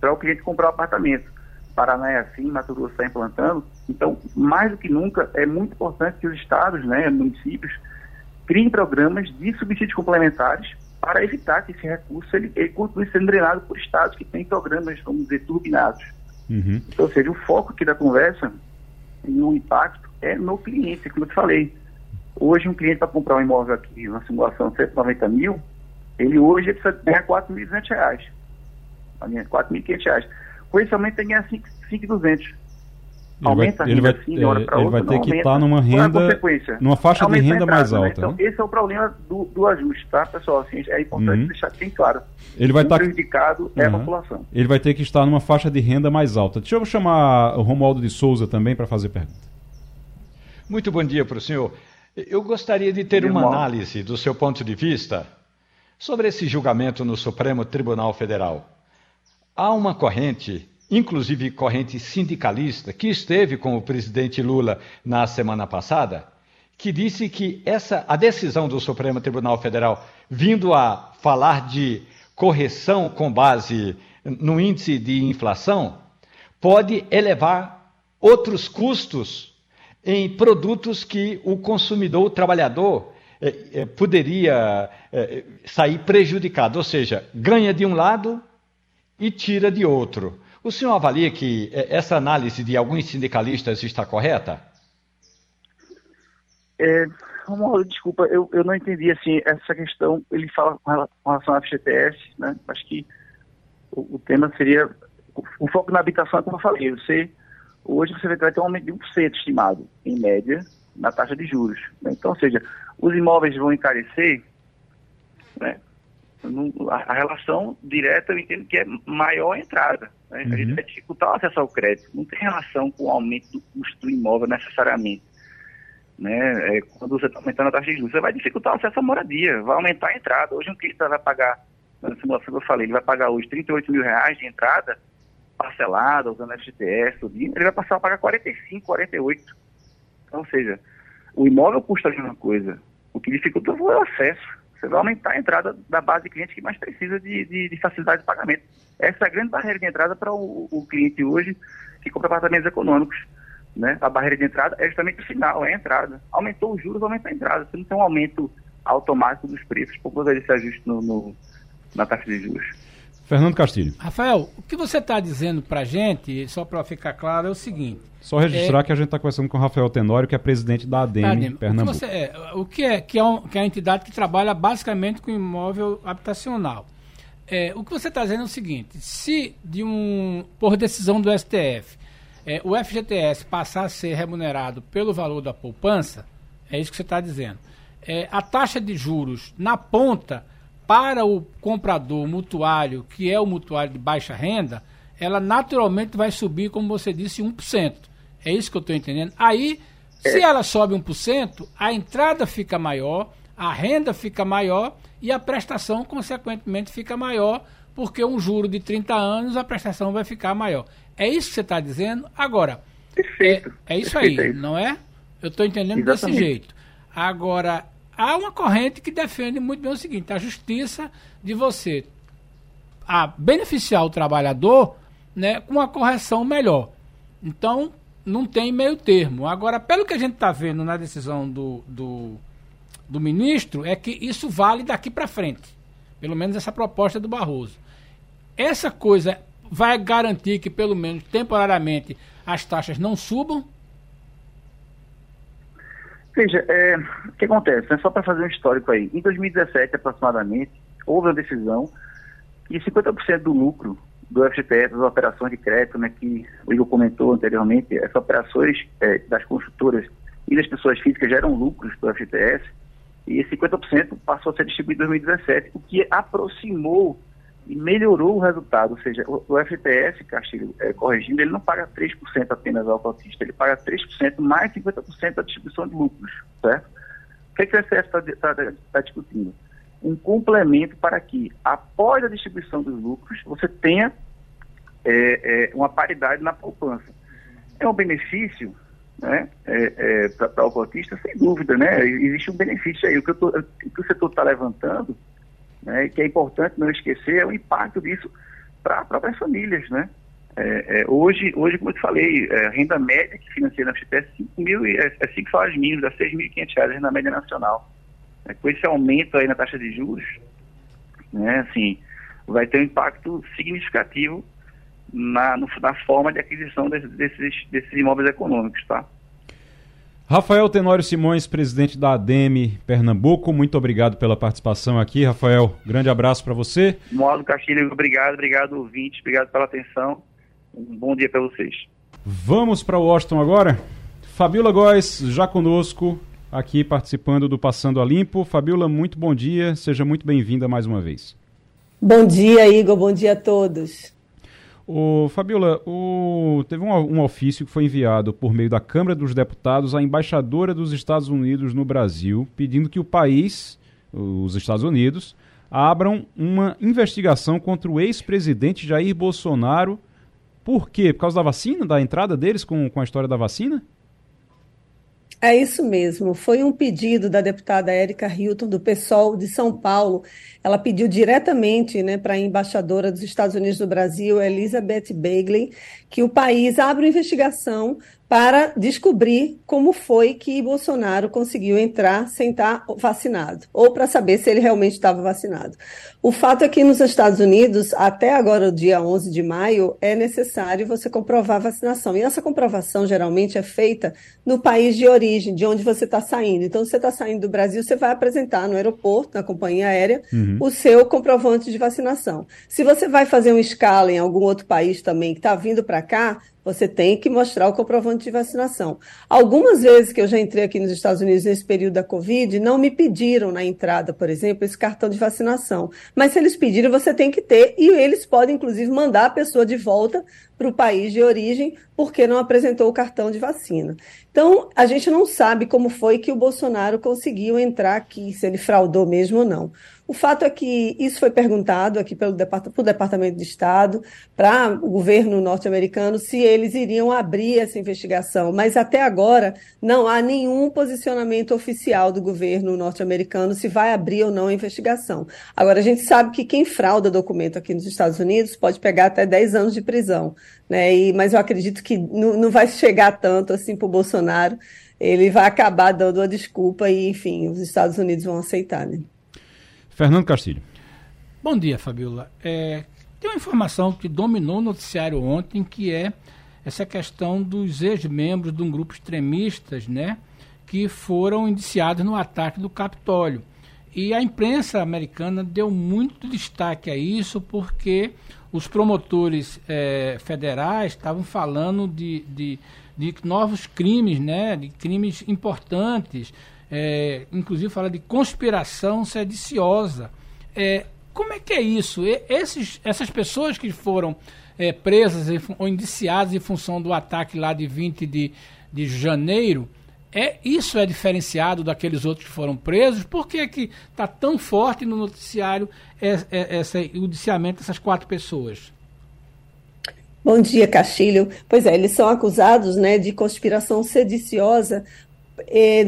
para o cliente comprar o um apartamento. Paraná é assim, Mato Grosso está implantando. Então, mais do que nunca, é muito importante que os estados, né, municípios, criem programas de subsídios complementares para evitar que esse recurso ele, ele continue sendo drenado por estados que têm programas, vamos dizer, turbinados. Uhum. Então, ou seja, o foco aqui da conversa e o impacto é no cliente, como eu te falei. Hoje, um cliente para comprar um imóvel aqui, uma simulação de 190 mil, ele hoje precisa ganhar R$ 4.200. R$ 4.500. Com esse aumento, tem que ganhar 5.200 ele aumenta vai, a renda assim, de hora para outra. Ele vai ter que estar tá numa renda, numa faixa de renda mais né? alta. Né? Então, né? esse é o problema do, do ajuste, tá, pessoal? Assim, é importante uhum. deixar bem claro. Ele vai o estar... Tá- prejudicado uhum. é a população. Ele vai ter que estar numa faixa de renda mais alta. Deixa eu chamar o Romualdo de Souza também para fazer pergunta. Muito bom dia para o senhor. Eu gostaria de ter uma análise do seu ponto de vista sobre esse julgamento no Supremo Tribunal Federal. Há uma corrente inclusive corrente sindicalista, que esteve com o presidente Lula na semana passada, que disse que essa a decisão do Supremo Tribunal Federal vindo a falar de correção com base no índice de inflação pode elevar outros custos em produtos que o consumidor, o trabalhador, eh, eh, poderia eh, sair prejudicado, ou seja, ganha de um lado e tira de outro. O senhor avalia que é, essa análise de alguns sindicalistas está correta? É, desculpa, eu, eu não entendi assim essa questão. Ele fala com relação à FGTS, né? Acho que o, o tema seria o, o, foco na habitação, é como eu falei. Você hoje você vai ter um aumento de 1% estimado, em média, na taxa de juros. Né? Então, ou seja, os imóveis vão encarecer, né? A, relação direta eu entendo que é maior a entrada. Né? Uhum. A gente uhum. vai dificultar o acesso ao crédito. Não tem relação com o aumento do custo do imóvel necessariamente. Né? É, quando você está aumentando a taxa de juros, você vai dificultar o acesso à moradia, vai aumentar a entrada. Hoje um cliente vai pagar, na simulação que eu falei, ele vai pagar hoje 38 mil reais de entrada parcelada, usando FGTS, ele vai passar a pagar 45, 48. Então, ou seja, o imóvel custa a mesma coisa. O que dificulta é o acesso. Você vai aumentar a entrada da base de clientes que mais precisa de, de, de facilidade de pagamento. Essa é a grande barreira de entrada para o, o, cliente hoje que compra apartamentos econômicos. Né? A barreira de entrada é justamente o final, é a entrada. Aumentou os juros, aumenta a entrada. Você não tem um aumento automático dos preços por causa desse ajuste no, no, na taxa de juros. Fernando Castilho. Rafael, o que você está dizendo para a gente, só para ficar claro, é o seguinte. Só registrar é, que a gente está conversando com o Rafael Tenório, que é presidente da ADEM, ADEM. Pernambuco. O que, você, é, o que é que é, um, que é a entidade que trabalha basicamente com imóvel habitacional. É, o que você está dizendo é o seguinte: se de um por decisão do STF é, o FGTS passar a ser remunerado pelo valor da poupança, é isso que você está dizendo. É, a taxa de juros na ponta para o comprador mutuário, que é o mutuário de baixa renda, ela naturalmente vai subir, como você disse, 1%. É isso que eu estou entendendo. Aí, se ela sobe 1%, a entrada fica maior, a renda fica maior e a prestação, consequentemente, fica maior, porque um juro de 30 anos, a prestação vai ficar maior. É isso que você está dizendo? Agora, Perfeito. É, é isso Perfeito. aí, não é? Eu estou entendendo Exatamente. desse jeito. Agora, há uma corrente que defende muito bem o seguinte: a justiça de você a beneficiar o trabalhador né, com uma correção melhor. Então, não tem meio termo. Agora, pelo que a gente está vendo na decisão do, do, do, ministro, é que isso vale daqui para frente. Pelo menos essa proposta do Barroso. Essa coisa vai garantir que, pelo menos temporariamente, as taxas não subam Veja, é, o que acontece? É só para fazer um histórico aí. Em 2017, aproximadamente, houve a decisão que 50% do lucro do FGTS, das operações de crédito, né, que o Igor comentou anteriormente, essas operações é, das construtoras e das pessoas físicas geram lucros do FGTS, e esse 50% passou a ser distribuído em 2017, o que aproximou e melhorou o resultado, ou seja, o, o FTS, Castilho, é, corrigindo, ele não paga 3% apenas ao cotista, ele paga 3% mais 50% da distribuição de lucros, certo? O que, é que o FTS está tá, tá, tá discutindo? Um complemento para que, após a distribuição dos lucros, você tenha é, é, uma paridade na poupança. É um benefício né, é, é para o cotista, sem dúvida, né? Existe um benefício aí. O que, tô, o, que o setor está levantando né, que é importante não esquecer, é o impacto disso para as próprias famílias, né? É, é, hoje, hoje, como eu te falei, é, a renda média que financia na FGTS é 5 mil, é, é 5 salários mínimos, é 6.500 reais a renda média nacional. É, com esse aumento aí na taxa de juros, né, assim, vai ter um impacto significativo na, no, na forma de aquisição desses, desses, desses imóveis econômicos, tá? Rafael Tenório Simões, presidente da ADEME Pernambuco, muito obrigado pela participação aqui, Rafael. Grande abraço para você. Modo Castilho, obrigado, obrigado ouvinte, obrigado pela atenção. Um bom dia para vocês. Vamos para Washington agora. Fabiola Góes, já conosco, aqui participando do Passando a Limpo. Fabiola, muito bom dia, seja muito bem-vinda mais uma vez. Bom dia, Igor, bom dia a todos. O Fabiola, o, teve um, um, ofício que foi enviado por meio da Câmara dos Deputados à embaixadora dos Estados Unidos no Brasil, pedindo que o país, os Estados Unidos, abram uma investigação contra o ex-presidente Jair Bolsonaro. Por quê? Por causa da vacina, da entrada deles com, com a história da vacina? É isso mesmo. Foi um pedido da deputada Érica Hilton, do PSOL de São Paulo. Ela pediu diretamente né, para a embaixadora dos Estados Unidos do Brasil, Elizabeth Bagley, que o país abra uma investigação para descobrir como foi que Bolsonaro conseguiu entrar sem estar vacinado, ou para saber se ele realmente estava vacinado. O fato é que nos Estados Unidos, até agora, o dia 11 de maio, é necessário você comprovar a vacinação. E essa comprovação geralmente é feita no país de origem, de onde você está saindo. Então, se você está saindo do Brasil, você vai apresentar no aeroporto, na companhia aérea, uhum. O seu comprovante de vacinação. Se você vai fazer uma escala em algum outro país também que está vindo para cá, você tem que mostrar o comprovante de vacinação. Algumas vezes que eu já entrei aqui nos Estados Unidos nesse período da Covid, não me pediram na entrada, por exemplo, esse cartão de vacinação. Mas se eles pedirem, você tem que ter, e eles podem, inclusive, mandar a pessoa de volta para o país de origem porque não apresentou o cartão de vacina. Então, a gente não sabe como foi que o Bolsonaro conseguiu entrar aqui, se ele fraudou mesmo ou não. O fato é que isso foi perguntado aqui pelo Departamento, de Estado, para o governo norte-americano, se eles iriam abrir essa investigação. Mas até agora não há nenhum posicionamento oficial do governo norte-americano se vai abrir ou não a investigação. Agora, a gente sabe que quem frauda documento aqui nos Estados Unidos pode pegar até 10 anos de prisão. Né? E, mas eu acredito que não, não vai chegar tanto assim para o Bolsonaro. Ele vai acabar dando a desculpa e, enfim, os Estados Unidos vão aceitar. Né? Fernando Castilho. Bom dia, Fabiola. É, tem uma informação que dominou o noticiário ontem, que é essa questão dos ex-membros de um grupo extremistas, né, que foram indiciados no ataque do Capitólio. E a imprensa americana deu muito destaque a isso, porque os promotores é, federais estavam falando de, de, de novos crimes, né, de crimes importantes, é, inclusive fala de conspiração sediciosa. É, como é que é isso? Esses, essas pessoas que foram é, presas ou indiciadas em função do ataque lá de 20 de, de janeiro, é, isso é diferenciado daqueles outros que foram presos? Por que que está tão forte no noticiário esse, esse, o indiciamento dessas quatro pessoas? Bom dia, Castilho. Pois é, eles são acusados né, de conspiração sediciosa é,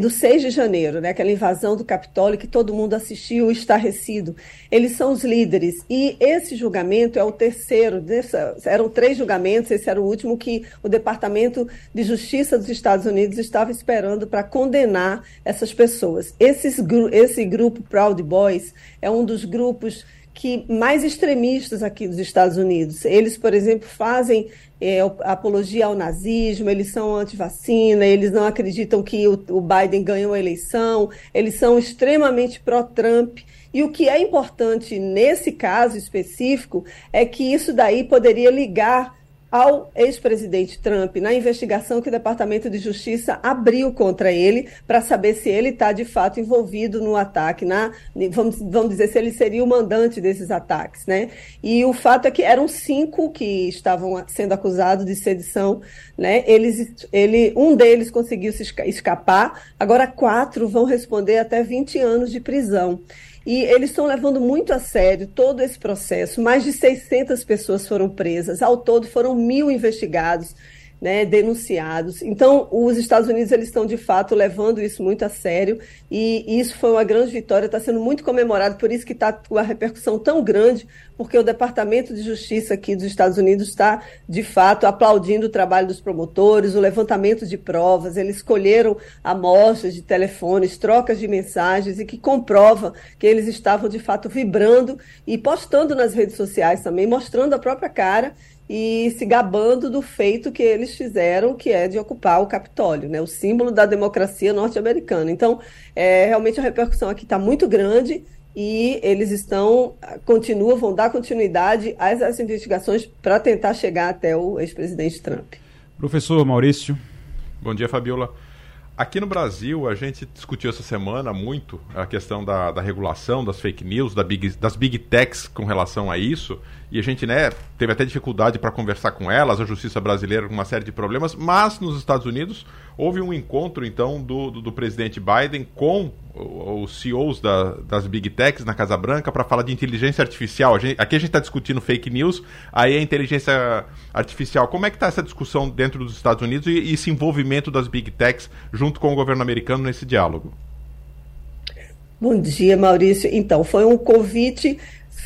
do 6 de janeiro, né, aquela invasão do Capitólio que todo mundo assistiu estarrecido. Eles são os líderes. E esse julgamento é o terceiro, dessa, eram três julgamentos, esse era o último que o Departamento de Justiça dos Estados Unidos estava esperando para condenar essas pessoas. Esses, esse grupo Proud Boys é um dos grupos que mais extremistas aqui dos Estados Unidos. Eles, por exemplo, fazem é, apologia ao nazismo, eles são anti-vacina, eles não acreditam que o, o Biden ganhou a eleição, eles são extremamente pró-Trump. E o que é importante nesse caso específico é que isso daí poderia ligar ao ex-presidente Trump na investigação que o Departamento de Justiça abriu contra ele para saber se ele está de fato envolvido no ataque, na, vamos, vamos dizer se ele seria o mandante desses ataques, né? E o fato é que eram cinco que estavam sendo acusados de sedição, né? Eles, ele, um deles conseguiu se escapar, agora quatro vão responder até 20 anos de prisão. E eles estão levando muito a sério todo esse processo. Mais de 600 pessoas foram presas. Ao todo, foram mil investigados né, denunciados. Então, os Estados Unidos eles estão de fato levando isso muito a sério. E isso foi uma grande vitória, está sendo muito comemorado, por isso que está com a repercussão tão grande, porque o Departamento de Justiça aqui dos Estados Unidos está de fato aplaudindo o trabalho dos promotores, o levantamento de provas, eles escolheram amostras de telefones, trocas de mensagens e que comprova que eles estavam de fato vibrando e postando nas redes sociais também, mostrando a própria cara e se gabando do feito que eles fizeram, que é de ocupar o Capitólio, né, o símbolo da democracia norte-americana. Então, é, realmente a repercussão aqui está muito grande e eles estão, continuam, vão dar continuidade às, às investigações para tentar chegar até o ex-presidente Trump. Professor Maurício. Bom dia, Fabiola. Aqui no Brasil, a gente discutiu essa semana muito a questão da, da regulação das fake news, da big, das big techs com relação a isso. E a gente né, teve até dificuldade para conversar com elas, a justiça brasileira com uma série de problemas. Mas nos Estados Unidos houve um encontro, então, do, do, do presidente Biden com os CEOs da, das big techs na Casa Branca para falar de inteligência artificial. A gente, aqui a gente está discutindo fake news, aí a inteligência artificial. Como é que está essa discussão dentro dos Estados Unidos e, e esse envolvimento das big techs junto com o governo americano nesse diálogo? Bom dia, Maurício. Então, foi um convite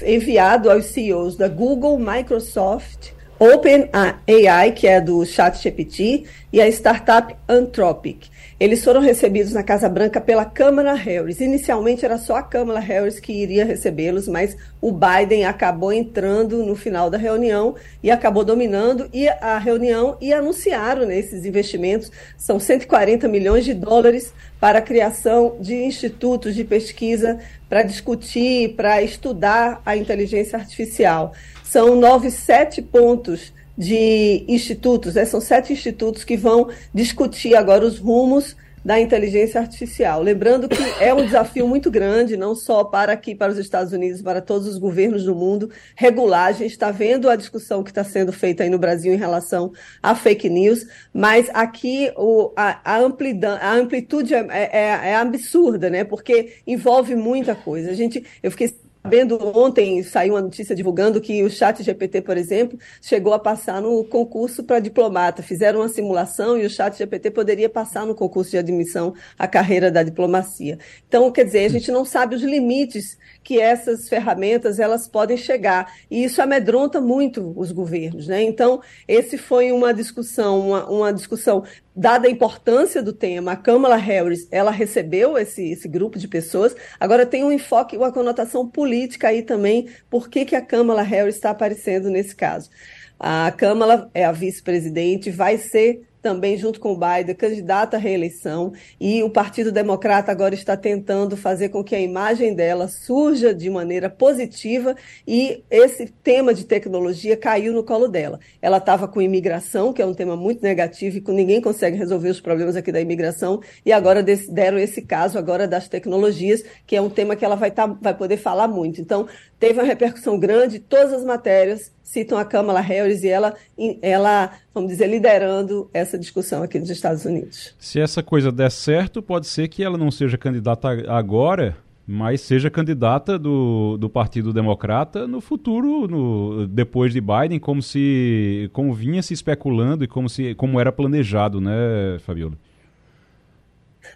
enviado aos CEOs da Google, Microsoft, OpenAI, que é do ChatGPT, e a startup Anthropic. Eles foram recebidos na Casa Branca pela Câmara Harris. Inicialmente era só a Câmara Harris que iria recebê-los, mas o Biden acabou entrando no final da reunião e acabou dominando e a reunião e anunciaram nesses investimentos são 140 milhões de dólares para a criação de institutos de pesquisa para discutir, para estudar a inteligência artificial. São nove, sete pontos de institutos, né? são sete institutos que vão discutir agora os rumos da inteligência artificial. Lembrando que é um desafio muito grande, não só para aqui, para os Estados Unidos, para todos os governos do mundo, regular. A gente está vendo a discussão que está sendo feita aí no Brasil em relação a fake news, mas aqui o, a, a, amplidão, a amplitude é, é, é absurda, né? Porque envolve muita coisa. A gente, eu fiquei Sabendo ontem, saiu uma notícia divulgando que o chat GPT, por exemplo, chegou a passar no concurso para diplomata. Fizeram uma simulação e o chat GPT poderia passar no concurso de admissão à carreira da diplomacia. Então, quer dizer, a gente não sabe os limites que essas ferramentas elas podem chegar. E isso amedronta muito os governos. Né? Então, esse foi uma discussão, uma, uma discussão dada a importância do tema, a Kamala Harris, ela recebeu esse, esse grupo de pessoas. Agora tem um enfoque, uma conotação política aí também, por que, que a Kamala Harris está aparecendo nesse caso. A Kamala é a vice-presidente, vai ser também junto com o Biden, candidata à reeleição, e o Partido Democrata agora está tentando fazer com que a imagem dela surja de maneira positiva e esse tema de tecnologia caiu no colo dela. Ela estava com imigração, que é um tema muito negativo e que ninguém consegue resolver os problemas aqui da imigração, e agora deram esse caso agora das tecnologias, que é um tema que ela vai, tá, vai poder falar muito. Então, teve uma repercussão grande, todas as matérias citam a Kamala Harris e ela, ela, vamos dizer, liderando essa discussão aqui nos Estados Unidos. Se essa coisa der certo, pode ser que ela não seja candidata agora, mas seja candidata do, do Partido Democrata no futuro, no, depois de Biden, como se como vinha se especulando e como se como era planejado, né, Fabiola?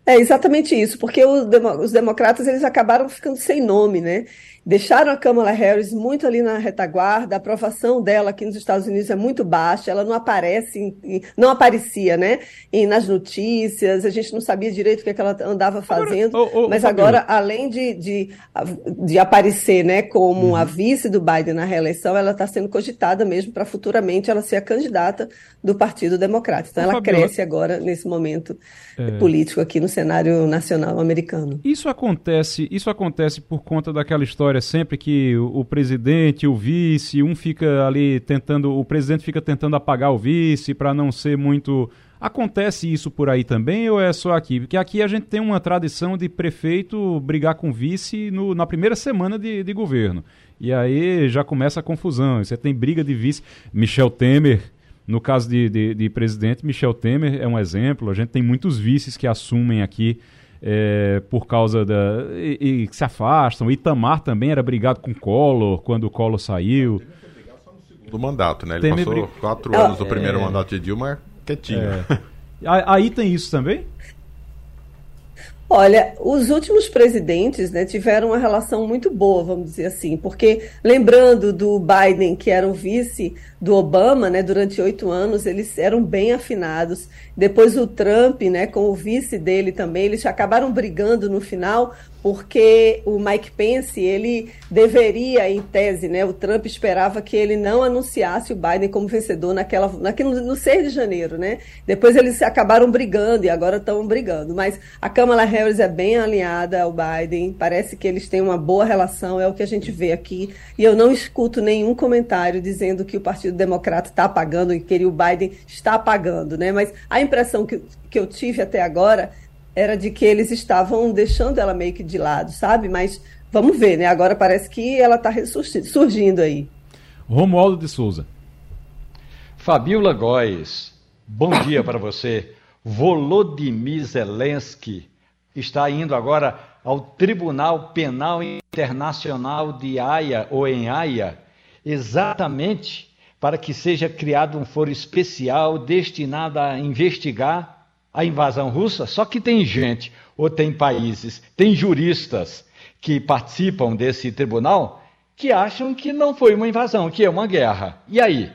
É exatamente isso, porque os, os democratas eles acabaram ficando sem nome, né? Deixaram a Kamala Harris muito ali na retaguarda, a aprovação dela aqui nos Estados Unidos é muito baixa, ela não aparece, não aparecia, né, e nas notícias, a gente não sabia direito o que, é que ela andava fazendo, agora, oh, oh, mas agora, além de, de, de, aparecer, né, como uhum. a vice do Biden na reeleição, ela está sendo cogitada mesmo para futuramente ela ser a candidata do Partido Democrata. Então, ela Fabiola, cresce agora nesse momento é... político aqui no cenário nacional americano. Isso acontece, isso acontece por conta daquela história história sempre que o, o presidente, o vice, um fica ali tentando, o presidente fica tentando apagar o vice para não ser muito Acontece isso por aí também ou é só aqui? Porque aqui a gente tem uma tradição de prefeito brigar com vice no, na primeira semana de, de, governo. E aí já começa a confusão. Você tem briga de vice. Michel Temer, no caso de, de, de presidente, Michel Temer é um exemplo. A gente tem muitos vices que assumem aqui é, por causa da. E, e, se afastam. Itamar também era brigado com Collor quando o Collor saiu. Do mandato, né? Ele Temer passou brig... quatro anos do primeiro é... mandato de Dilma quietinho. É. Aí tem isso também? Olha, os últimos presidentes né, tiveram uma relação muito boa, vamos dizer assim, porque lembrando do Biden, que era o vice do Obama, né, durante oito anos, eles eram bem afinados. Depois o Trump, né, com o vice dele também, eles acabaram brigando no final, porque o Mike Pence, ele deveria, em tese, né, o Trump esperava que ele não anunciasse o Biden como vencedor naquela, naquele, no 6 de janeiro, né? Depois eles acabaram brigando e agora estão brigando. Mas a Kamala Harris é bem alinhada ao Biden, parece que eles têm uma boa relação, é o que a gente vê aqui. E eu não escuto nenhum comentário dizendo que o Partido Democrata está apagando e que o Biden está apagando, né? Mas a impressão que, que eu tive até agora era de que eles estavam deixando ela meio que de lado, sabe? Mas vamos ver, né? Agora parece que ela está surgindo aí. Romualdo de Souza. Fabiola Góes, bom dia para você. Volodymyr Zelensky está indo agora ao Tribunal Penal Internacional de Haia ou em Haia, exatamente para que seja criado um foro especial destinado a investigar a invasão russa, só que tem gente, ou tem países, tem juristas que participam desse tribunal que acham que não foi uma invasão, que é uma guerra. E aí?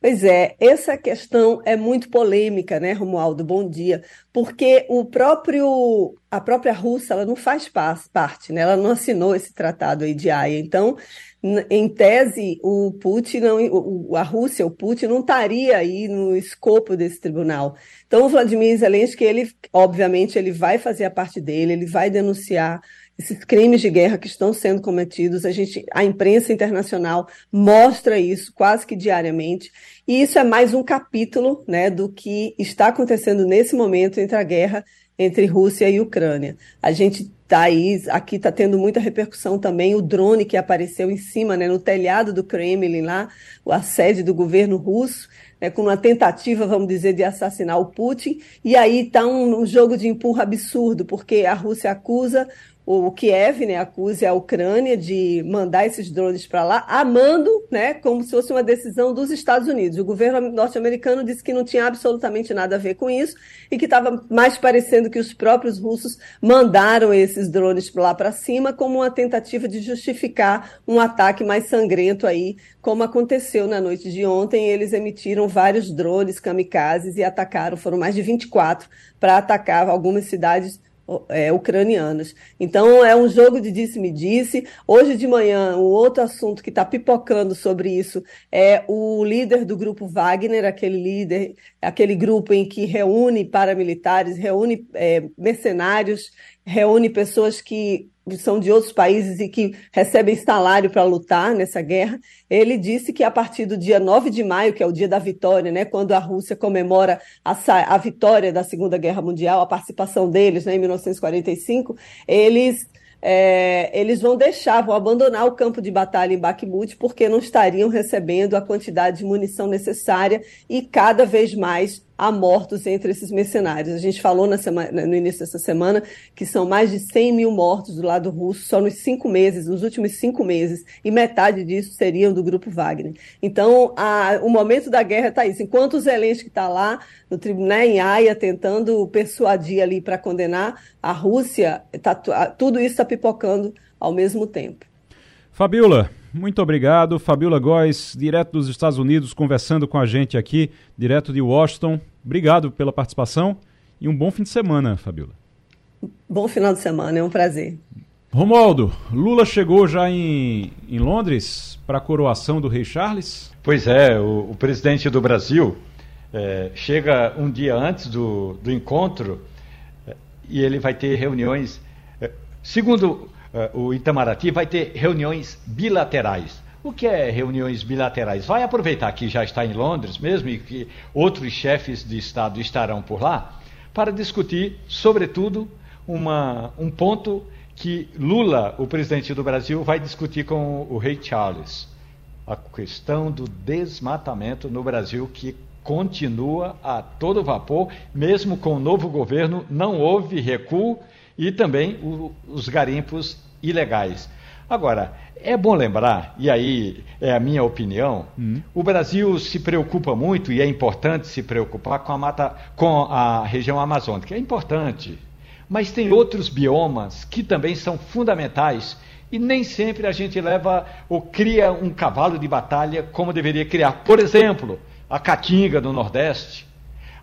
Pois é, essa questão é muito polêmica, né, Romualdo? Bom dia. Porque o próprio, a própria Rússia ela não faz parte, né? Ela não assinou esse tratado aí de Haia. Então, em tese, o Putin não, a Rússia, o Putin não estaria aí no escopo desse tribunal. Então, o Vladimir Zelensky, ele, obviamente, ele vai fazer a parte dele, ele vai denunciar esses crimes de guerra que estão sendo cometidos. A gente, a imprensa internacional mostra isso quase que diariamente. E isso é mais um capítulo, né, do que está acontecendo nesse momento entre a guerra entre Rússia e Ucrânia. A gente tá aí, aqui está tendo muita repercussão também o drone que apareceu em cima, né, no telhado do Kremlin lá, a sede do governo russo, né, com uma tentativa, vamos dizer, de assassinar o Putin. E aí está um, um jogo de empurra absurdo, porque a Rússia acusa o Kiev né, acusa a Ucrânia de mandar esses drones para lá, amando, né, como se fosse uma decisão dos Estados Unidos. O governo norte-americano disse que não tinha absolutamente nada a ver com isso e que estava mais parecendo que os próprios russos mandaram esses drones lá para cima como uma tentativa de justificar um ataque mais sangrento aí, como aconteceu na noite de ontem. Eles emitiram vários drones kamikazes e atacaram, foram mais de 24 para atacar algumas cidades é, ucranianas. Então é um jogo de disse-me-disse. Hoje de manhã, um outro assunto que está pipocando sobre isso é o líder do grupo Wagner, aquele líder, aquele grupo em que reúne paramilitares, reúne é, mercenários, reúne pessoas que são de outros países e que recebem salário para lutar nessa guerra, ele disse que a partir do dia 9 de maio, que é o dia da vitória, né, quando a Rússia comemora a, a vitória da Segunda Guerra Mundial, a participação deles né, em 1945, eles é, eles vão deixar, vão abandonar o campo de batalha em Bakhmut porque não estariam recebendo a quantidade de munição necessária e cada vez mais há mortos entre esses mercenários. A gente falou na semana, no início dessa semana que são mais de 100 mil mortos do lado russo só nos cinco meses, nos últimos cinco meses, e metade disso seriam do grupo Wagner. Então, a, o momento da guerra está isso. Enquanto o Zelensky está lá no tribunal né, em Haia tentando persuadir ali para condenar a Rússia, tá, tudo isso está pipocando ao mesmo tempo. Fabiola, muito obrigado. Fabiola Góes, direto dos Estados Unidos, conversando com a gente aqui, direto de Washington. Obrigado pela participação e um bom fim de semana, Fabiola. Bom final de semana, é um prazer. Romualdo, Lula chegou já em, em Londres para a coroação do rei Charles? Pois é, o, o presidente do Brasil é, chega um dia antes do, do encontro é, e ele vai ter reuniões. É, segundo é, o Itamaraty, vai ter reuniões bilaterais. O que é reuniões bilaterais? Vai aproveitar que já está em Londres mesmo e que outros chefes de Estado estarão por lá para discutir, sobretudo, uma, um ponto que Lula, o presidente do Brasil, vai discutir com o rei Charles. A questão do desmatamento no Brasil, que continua a todo vapor, mesmo com o novo governo, não houve recuo e também o, os garimpos ilegais. Agora, é bom lembrar, e aí é a minha opinião, hum. o Brasil se preocupa muito e é importante se preocupar com a mata, com a região amazônica. É importante. Mas tem outros biomas que também são fundamentais e nem sempre a gente leva ou cria um cavalo de batalha como deveria criar. Por exemplo, a Caatinga do Nordeste,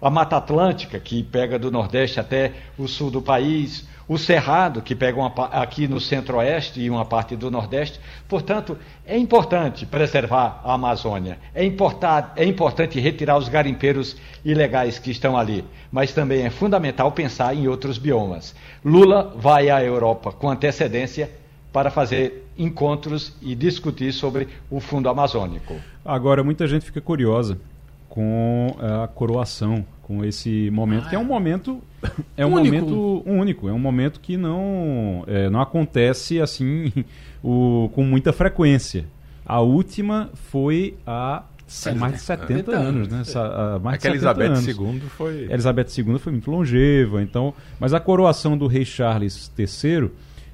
a Mata Atlântica, que pega do Nordeste até o sul do país, o Cerrado, que pega uma, aqui no centro-oeste e uma parte do nordeste. Portanto, é importante preservar a Amazônia, é, importar, é importante retirar os garimpeiros ilegais que estão ali, mas também é fundamental pensar em outros biomas. Lula vai à Europa com antecedência para fazer encontros e discutir sobre o fundo amazônico. Agora, muita gente fica curiosa com a coroação com esse momento, ah, que é um momento é um único. momento único, é um momento que não é, não acontece assim o, com muita frequência. A última foi há mais de 70 anos, né? Essa, mais é que Elizabeth II foi. Elizabeth II foi muito longeva, então. Mas a coroação do rei Charles III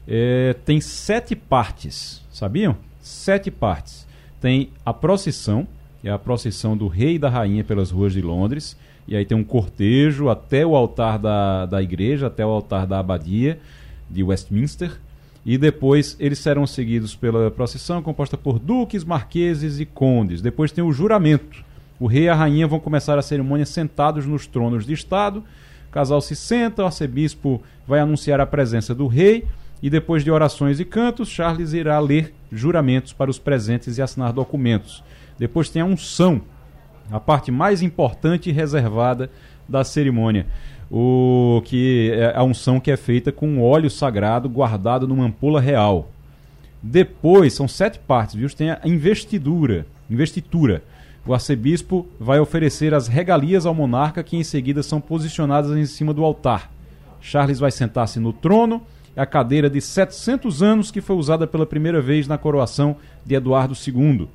é, tem sete partes, sabiam? Sete partes. Tem a procissão, é a procissão do rei e da rainha pelas ruas de Londres e aí tem um cortejo até o altar da, da igreja, até o altar da abadia de Westminster. E depois eles serão seguidos pela procissão composta por duques, marqueses e condes. Depois tem o juramento. O rei e a rainha vão começar a cerimônia sentados nos tronos de Estado. O casal se senta, o arcebispo vai anunciar a presença do rei. E depois de orações e cantos, Charles irá ler juramentos para os presentes e assinar documentos. Depois tem a unção, a parte mais importante e reservada da cerimônia. o que é a unção que é feita com óleo sagrado guardado numa ampola real. Depois, são sete partes, viu? Tem a investidura, investitura. O arcebispo vai oferecer as regalias ao monarca que em seguida são posicionadas em cima do altar. Charles vai sentar-se no trono, a cadeira de 700 anos que foi usada pela primeira vez na coroação de Eduardo II.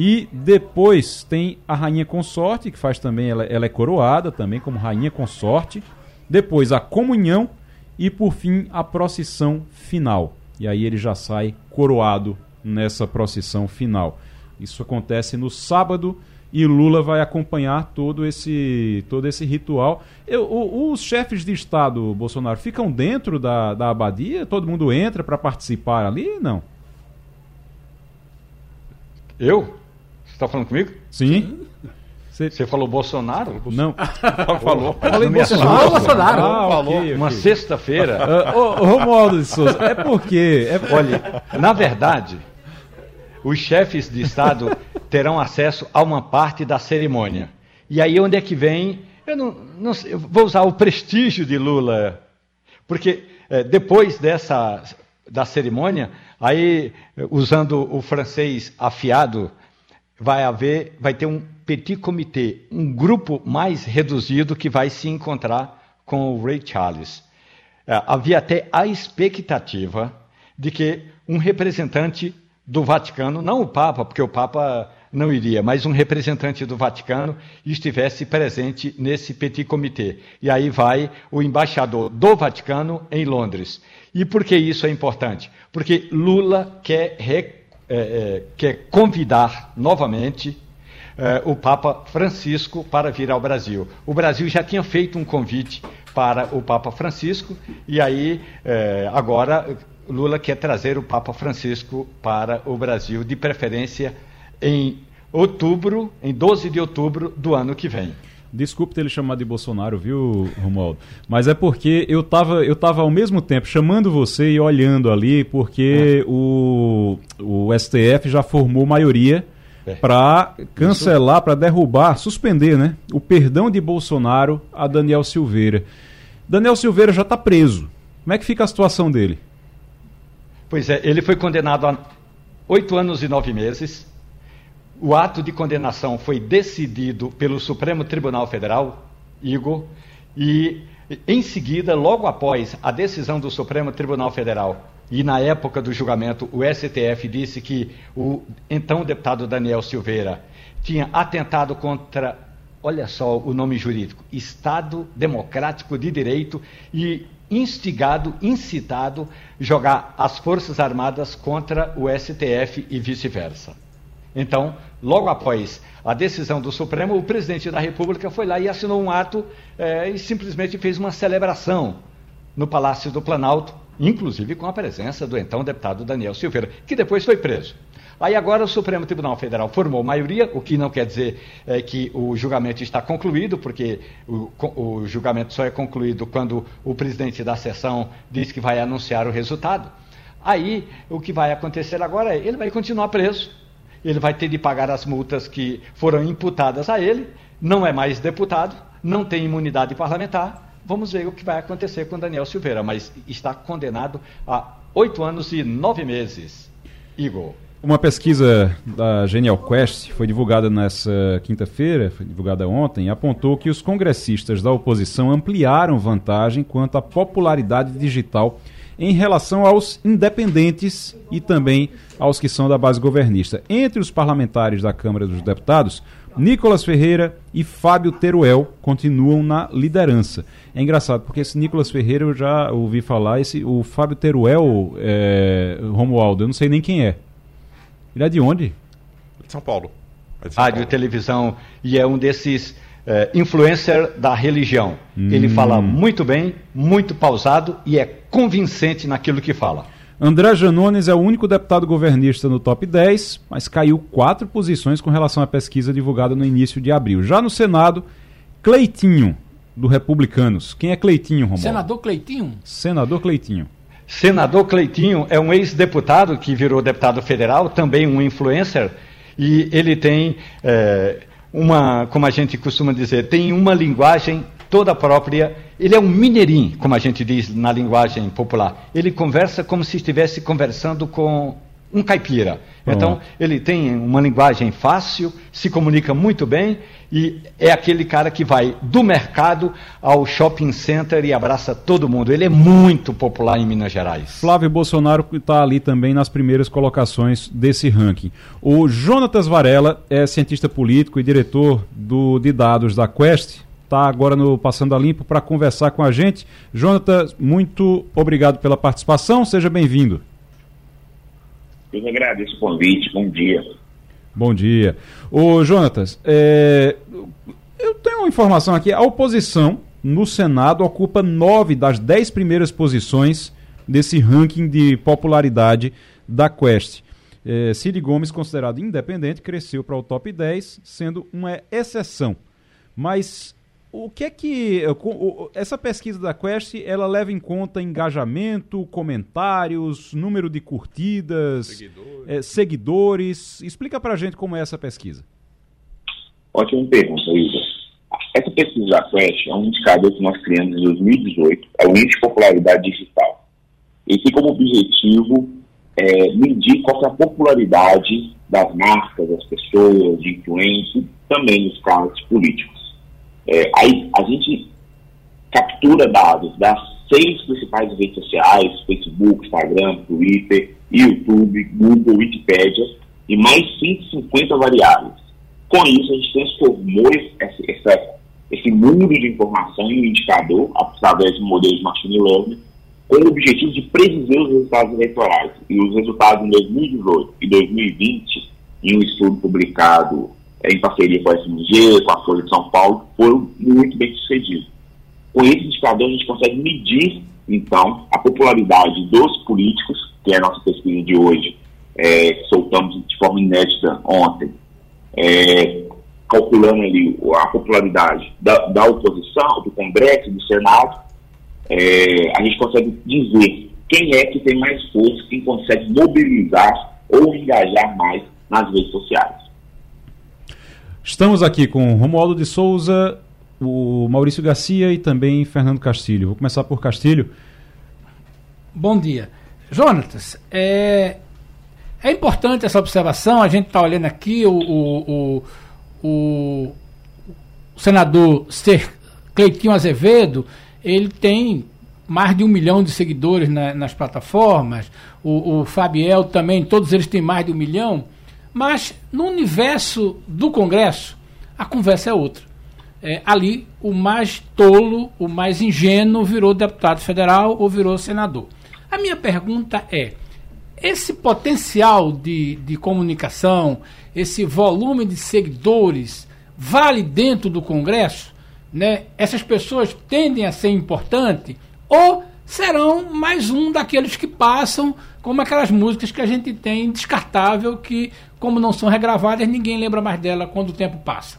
E depois tem a rainha consorte, que faz também, ela, ela é coroada também como rainha consorte. Depois a comunhão e por fim a procissão final. E aí ele já sai coroado nessa procissão final. Isso acontece no sábado e Lula vai acompanhar todo esse, todo esse ritual. Eu, os chefes de Estado, Bolsonaro, ficam dentro da, da abadia? Todo mundo entra para participar ali? Não. Eu? Você está falando comigo? Sim. Você, Você falou Bolsonaro? Não. falou. Falei Bolsonaro. Bolsonaro. Ah, falou. Okay, Uma sexta-feira. Uh, ô, Romualdo de Souza, é porque. É... Olha, na verdade, os chefes de Estado terão acesso a uma parte da cerimônia. E aí onde é que vem? Eu não, não sei, eu vou usar o prestígio de Lula, porque é, depois dessa da cerimônia, aí usando o francês afiado, vai haver, vai ter um petit comité, um grupo mais reduzido que vai se encontrar com o Ray Charles. É, havia até a expectativa de que um representante do Vaticano, não o Papa, porque o Papa não iria, mas um representante do Vaticano estivesse presente nesse petit comité. E aí vai o embaixador do Vaticano em Londres. E por que isso é importante? Porque Lula quer, é, é, quer convidar novamente é, o Papa Francisco para vir ao Brasil. O Brasil já tinha feito um convite para o Papa Francisco, e aí é, agora Lula quer trazer o Papa Francisco para o Brasil, de preferência em outubro, em 12 de outubro do ano que vem. Desculpe ter lhe chamado de Bolsonaro, viu, Romualdo? Mas é porque eu estava eu tava ao mesmo tempo chamando você e olhando ali, porque é. o, o STF já formou maioria é. para cancelar, para derrubar, suspender, né? O perdão de Bolsonaro a Daniel Silveira. Daniel Silveira já está preso. Como é que fica a situação dele? Pois é, ele foi condenado a oito anos e nove meses. O ato de condenação foi decidido pelo Supremo Tribunal Federal, Igor, e em seguida, logo após a decisão do Supremo Tribunal Federal, e na época do julgamento, o STF disse que o então deputado Daniel Silveira tinha atentado contra, olha só o nome jurídico, Estado Democrático de Direito e instigado, incitado jogar as Forças Armadas contra o STF e vice-versa. Então, logo após a decisão do Supremo, o presidente da República foi lá e assinou um ato é, e simplesmente fez uma celebração no Palácio do Planalto, inclusive com a presença do então deputado Daniel Silveira, que depois foi preso. Aí agora o Supremo Tribunal Federal formou maioria, o que não quer dizer é, que o julgamento está concluído, porque o, o julgamento só é concluído quando o presidente da sessão diz que vai anunciar o resultado. Aí o que vai acontecer agora é ele vai continuar preso, ele vai ter de pagar as multas que foram imputadas a ele, não é mais deputado, não tem imunidade parlamentar. Vamos ver o que vai acontecer com Daniel Silveira, mas está condenado a oito anos e nove meses. Igor. Uma pesquisa da Genial Quest foi divulgada nessa quinta-feira, foi divulgada ontem, apontou que os congressistas da oposição ampliaram vantagem quanto à popularidade digital em relação aos independentes e também aos que são da base governista. Entre os parlamentares da Câmara dos Deputados, Nicolas Ferreira e Fábio Teruel continuam na liderança. É engraçado, porque esse Nicolas Ferreira eu já ouvi falar, esse, o Fábio Teruel, é, Romualdo, eu não sei nem quem é. Ele é de onde? De São Paulo. É de São Rádio, Paulo. televisão, e é um desses é, influencer da religião. Hum. Ele fala muito bem, muito pausado e é convincente naquilo que fala. André Janones é o único deputado governista no top 10, mas caiu quatro posições com relação à pesquisa divulgada no início de abril. Já no Senado, Cleitinho, do Republicanos. Quem é Cleitinho, Romulo? Senador Cleitinho? Senador Cleitinho. Senador Cleitinho é um ex-deputado que virou deputado federal, também um influencer, e ele tem é, uma, como a gente costuma dizer, tem uma linguagem toda própria. Ele é um mineirinho, como a gente diz na linguagem popular. Ele conversa como se estivesse conversando com um caipira. Então, ele tem uma linguagem fácil, se comunica muito bem e é aquele cara que vai do mercado ao shopping center e abraça todo mundo. Ele é muito popular em Minas Gerais. Flávio Bolsonaro está ali também nas primeiras colocações desse ranking. O Jonatas Varela é cientista político e diretor do, de dados da Quest. Está agora no Passando a Limpo para conversar com a gente. Jonatas, muito obrigado pela participação. Seja bem-vindo. Eu agradeço o convite. Bom dia. Bom dia. Ô, Jonatas, é... eu tenho uma informação aqui. A oposição no Senado ocupa nove das dez primeiras posições desse ranking de popularidade da Quest. É, Cid Gomes, considerado independente, cresceu para o top 10, sendo uma exceção. Mas o que é que essa pesquisa da Quest ela leva em conta engajamento, comentários, número de curtidas, seguidores? É, seguidores. Explica para a gente como é essa pesquisa. Ótima pergunta, Isa. Essa pesquisa da Quest é um indicador que nós criamos em 2018, é o índice de popularidade digital. E tem como objetivo é, medir qual é a popularidade das marcas, das pessoas, de influência, também nos cargos políticos. É, aí a gente captura dados das seis principais redes sociais, Facebook, Instagram, Twitter, YouTube, Google, Wikipedia, e mais 150 variáveis. Com isso, a gente transformou esse, esse, esse mundo de informação em um indicador, através de modelos de machine learning, com o objetivo de predizer os resultados eleitorais. E os resultados em 2018 e 2020, em um estudo publicado em parceria com a SMG, com a Folha de São Paulo, foram muito bem sucedidos. Com esse indicador, a gente consegue medir, então, a popularidade dos políticos, que é a nossa pesquisa de hoje, é, que soltamos de forma inédita ontem, é, calculando ali a popularidade da, da, oposição, do Congresso, do Senado, é, a gente consegue dizer quem é que tem mais força, quem consegue mobilizar ou engajar mais nas redes sociais. Estamos aqui com Romualdo de Souza, o Maurício Garcia e também Fernando Castilho. Vou começar por Castilho. Bom dia. Jonatas, é, é importante essa observação. A gente está olhando aqui o, o, o, o senador Cleitinho Azevedo, ele tem mais de um milhão de seguidores na, nas plataformas. O, o Fabiel também, todos eles têm mais de um milhão. Mas no universo do Congresso, a conversa é outra. É, ali, o mais tolo, o mais ingênuo virou deputado federal ou virou senador. A minha pergunta é: esse potencial de, de comunicação, esse volume de seguidores, vale dentro do Congresso? Né? Essas pessoas tendem a ser importantes? Ou serão mais um daqueles que passam, como aquelas músicas que a gente tem descartável, que, como não são regravadas, ninguém lembra mais dela quando o tempo passa?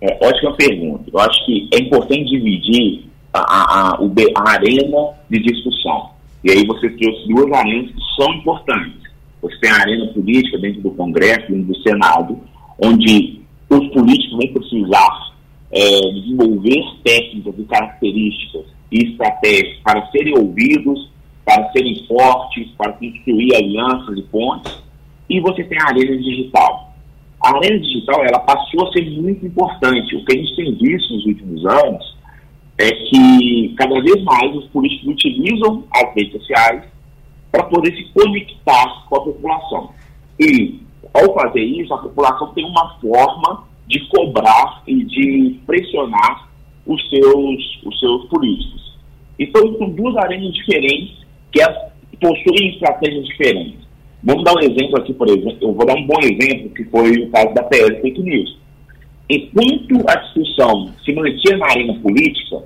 É, ótima pergunta. Eu acho que é importante dividir a, a, a, a arena de discussão. E aí você trouxe duas arenas que são importantes. Você tem a arena política dentro do Congresso, dentro do Senado, onde os políticos vão precisar é, desenvolver técnicas e características e estratégias para serem ouvidos, para serem fortes, para construir alianças e pontes. E você tem a arena digital. A arena digital ela passou a ser muito importante. O que a gente tem visto nos últimos anos é que cada vez mais os políticos utilizam as redes sociais para poder se conectar com a população. E, ao fazer isso, a população tem uma forma de cobrar e de pressionar os seus, os seus políticos. Então, são duas arenas diferentes que possuem estratégias diferentes. Vamos dar um exemplo aqui, por exemplo, eu vou dar um bom exemplo, que foi o caso da PL Fake News. Enquanto a discussão se mantinha na arena política,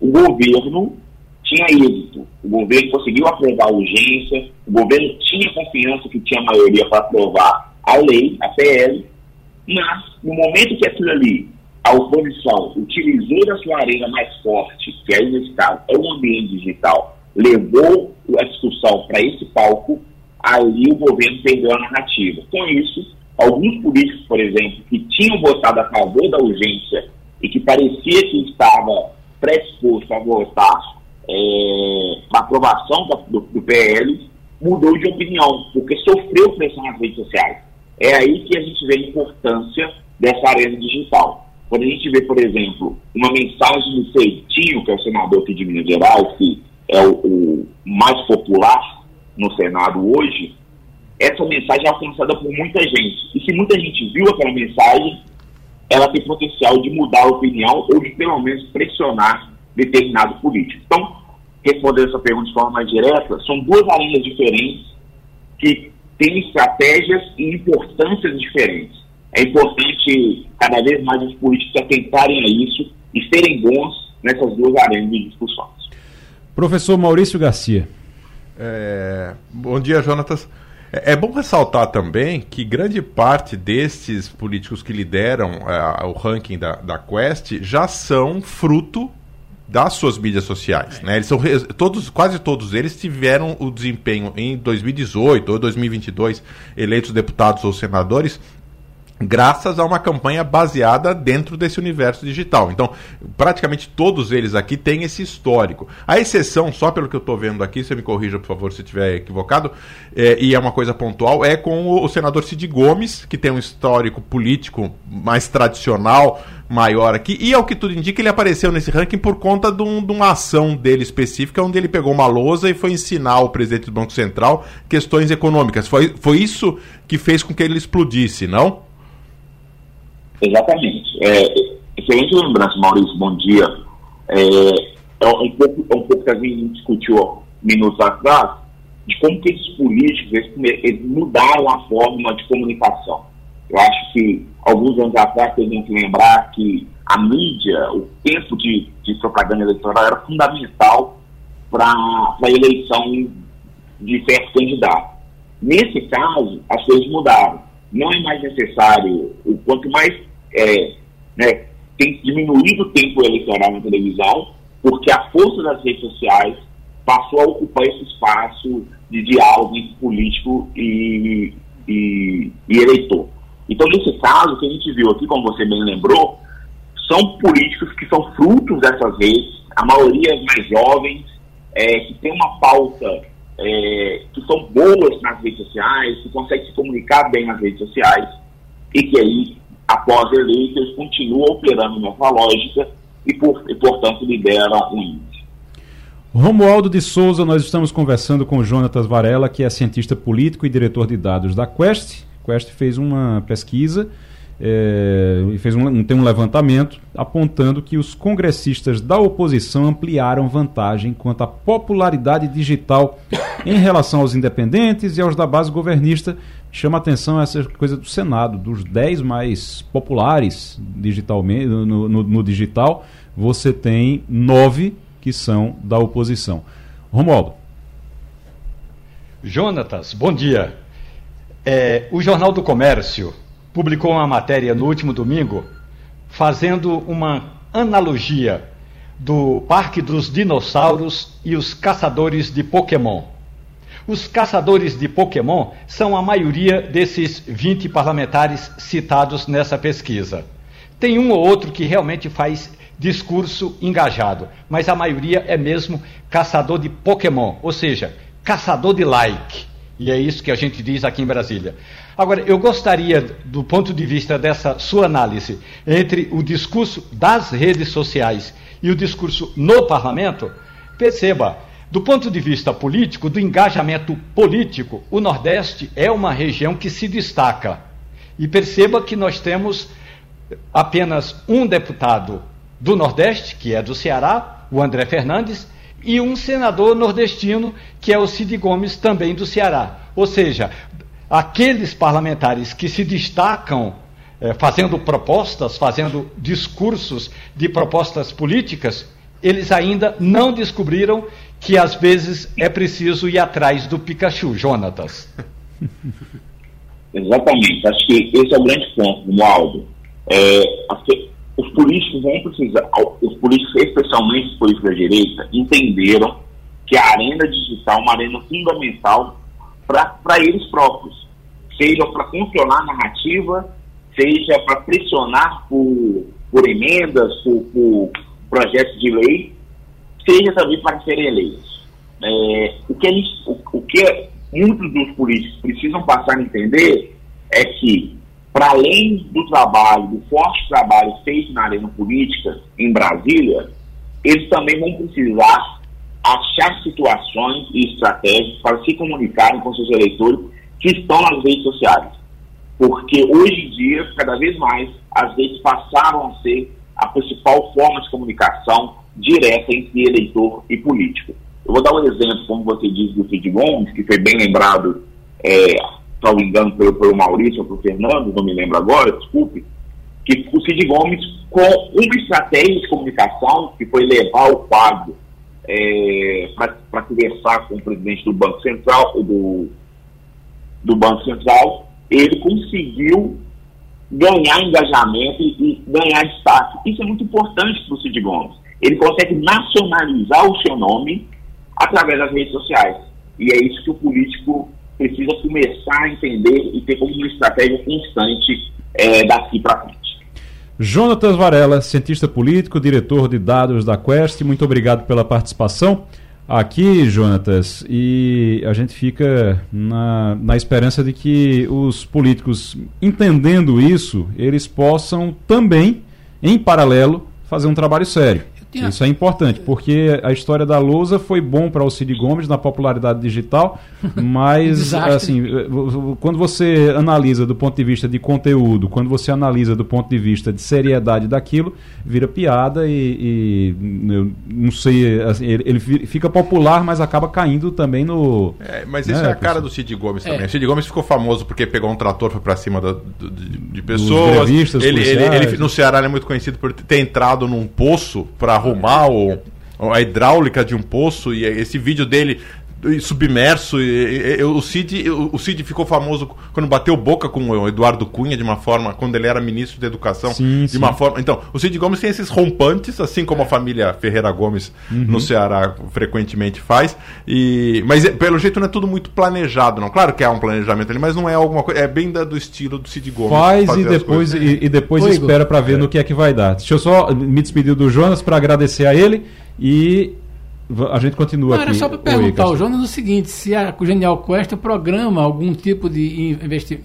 o governo tinha êxito. O governo conseguiu aprovar a urgência, o governo tinha confiança que tinha maioria para aprovar a lei, a PL, mas no momento que aquilo ali a oposição utilizou da sua arena mais forte, que aí nesse caso é o ambiente digital, levou a discussão para esse palco, aí o governo perdeu a narrativa. Com isso, alguns políticos, por exemplo, que tinham votado a favor da urgência e que parecia que estava predisposto a votar é, a aprovação do, do PL, mudou de opinião, porque sofreu pressão nas redes sociais. É aí que a gente vê a importância dessa arena digital. Quando a gente vê, por exemplo, uma mensagem do Feitinho, que é o senador aqui de Minas Gerais, que é o, o mais popular no Senado hoje, essa mensagem é alcançada por muita gente. E se muita gente viu aquela mensagem, ela tem potencial de mudar a opinião ou de pelo menos pressionar determinado político. Então, respondendo essa pergunta de forma mais direta, são duas arenas diferentes que têm estratégias e importâncias diferentes. É importante cada vez mais os políticos atentarem a isso e serem bons nessas duas arenas de discussões. Professor Maurício Garcia. É, bom dia, Jonatas. É, é bom ressaltar também que grande parte destes políticos que lideram é, o ranking da, da Quest já são fruto das suas mídias sociais. Né? Eles são todos, quase todos eles tiveram o desempenho em 2018 ou 2022 eleitos deputados ou senadores graças a uma campanha baseada dentro desse universo digital. Então, praticamente todos eles aqui têm esse histórico. A exceção, só pelo que eu estou vendo aqui, você me corrija, por favor, se estiver equivocado, é, e é uma coisa pontual, é com o, senador Cid Gomes, que tem um histórico político mais tradicional, maior aqui, e ao que tudo indica, ele apareceu nesse ranking por conta de, um, de uma ação dele específica, onde ele pegou uma lousa e foi ensinar o presidente do Banco Central questões econômicas. Foi, foi isso que fez com que ele explodisse, não? Exatamente. É, excelente lembrança, Maurício, bom dia. É, é, um pouco, é um pouco que a gente discutiu minutos atrás, de como que esses políticos eles, eles mudaram a forma de comunicação. Eu acho que alguns anos atrás tem que lembrar que a mídia, o tempo de, de propaganda eleitoral era fundamental para a eleição de certo candidato. Nesse caso, as coisas mudaram. Não é mais necessário, o quanto mais é, né, tem diminuído o tempo eleitoral na televisão, porque a força das redes sociais passou a ocupar esse espaço de diálogo entre político e, e, e eleitor. Então, nesse caso, que a gente viu aqui, como você bem lembrou, são políticos que são frutos dessas redes, a maioria mais jovens, é, que tem uma pauta, é, que são boas nas redes sociais, que conseguem se comunicar bem nas redes sociais, e que aí após eleitos, continua operando nessa lógica e, por, e portanto, lidera o índice. Romualdo de Souza, nós estamos conversando com Jonatas Varela, que é cientista político e diretor de dados da Quest. Quest fez uma pesquisa é, fez um, tem um levantamento apontando que os congressistas da oposição ampliaram vantagem quanto à popularidade digital em relação aos independentes e aos da base governista. Chama atenção essa coisa do Senado, dos 10 mais populares digitalmente, no, no, no digital, você tem nove que são da oposição. Romualdo. Jonatas, bom dia. É, o Jornal do Comércio publicou uma matéria no último domingo fazendo uma analogia do Parque dos Dinossauros e os caçadores de Pokémon. Os caçadores de Pokémon são a maioria desses 20 parlamentares citados nessa pesquisa. Tem um ou outro que realmente faz discurso engajado, mas a maioria é mesmo caçador de Pokémon, ou seja, caçador de like. E é isso que a gente diz aqui em Brasília. Agora, eu gostaria, do ponto de vista dessa sua análise, entre o discurso das redes sociais e o discurso no parlamento, perceba, do ponto de vista político, do engajamento político, o Nordeste é uma região que se destaca. E perceba que nós temos apenas um deputado do Nordeste, que é do Ceará, o André Fernandes, e um senador nordestino, que é o Cid Gomes, também do Ceará. Ou seja, aqueles parlamentares que se destacam eh, fazendo propostas, fazendo discursos de propostas políticas, eles ainda não descobriram que às vezes é preciso ir atrás do Pikachu, Jonatas. Exatamente, acho que esse é o grande ponto, Moaldo. É, os políticos vão precisar, os políticos, especialmente os políticos da direita, entenderam que a arena digital é uma arena fundamental para eles próprios, seja para funcionar a narrativa, seja para pressionar por por emendas, por, por projetos de lei, seja também para serem eleitos. É, o, que eles, o, o que muitos dos políticos precisam passar a entender é que, para além do trabalho, do forte trabalho feito na arena política em Brasília, eles também vão precisar achar situações e estratégias para se comunicarem com seus eleitores que estão nas redes sociais. Porque hoje em dia, cada vez mais, as redes passaram a ser a principal forma de comunicação direta entre eleitor e político. Eu vou dar um exemplo, como você disse, do Cid Gomes, que foi bem lembrado, é, salvo engano, pelo, pelo Maurício ou pelo Fernando, não me lembro agora, desculpe, que o Cid Gomes, com uma estratégia de comunicação, que foi levar o quadro é, para conversar com o presidente do Banco Central, do, do Banco Central, ele conseguiu ganhar engajamento e, e ganhar destaque. Isso é muito importante para o Cid Gomes. Ele consegue nacionalizar o seu nome através das redes sociais. E é isso que o político precisa começar a entender e ter como uma estratégia constante é, daqui para frente. Jonatas Varela, cientista político, diretor de dados da Quest, muito obrigado pela participação aqui, Jonatas, e a gente fica na, na esperança de que os políticos, entendendo isso, eles possam também, em paralelo, fazer um trabalho sério. Tinha... Isso é importante, porque a história da lousa foi bom para o Cid Gomes na popularidade digital, mas assim, quando você analisa do ponto de vista de conteúdo, quando você analisa do ponto de vista de seriedade daquilo, vira piada e, e eu não sei, assim, ele, ele, fica popular, mas acaba caindo também no. É, mas isso né, é a cara do Cid Gomes também. É. O Cid Gomes ficou famoso porque pegou um trator foi para cima da, de, de, pessoas. Ele, ele, ele, no Ceará ele é muito conhecido por ter entrado num poço para arrumar o, a hidráulica de um poço e esse vídeo dele submerso. E, e, o, Cid, o Cid ficou famoso quando bateu boca com o Eduardo Cunha de uma forma, quando ele era ministro da Educação, sim, de sim. uma forma. Então, o Cid Gomes tem esses rompantes, assim como a família Ferreira Gomes uhum. no Ceará frequentemente faz. E, mas pelo jeito não é tudo muito planejado, não. Claro que há um planejamento ali, mas não é alguma coisa. É bem da, do estilo do Cid Gomes. Faz e depois, e, e, depois espera para ver é. no que é que vai dar. Deixa eu só me despedir do Jonas para agradecer a ele e a gente continua Não, aqui. Era só para perguntar ao Jonas o seguinte: se a Genial Quest programa algum tipo de investi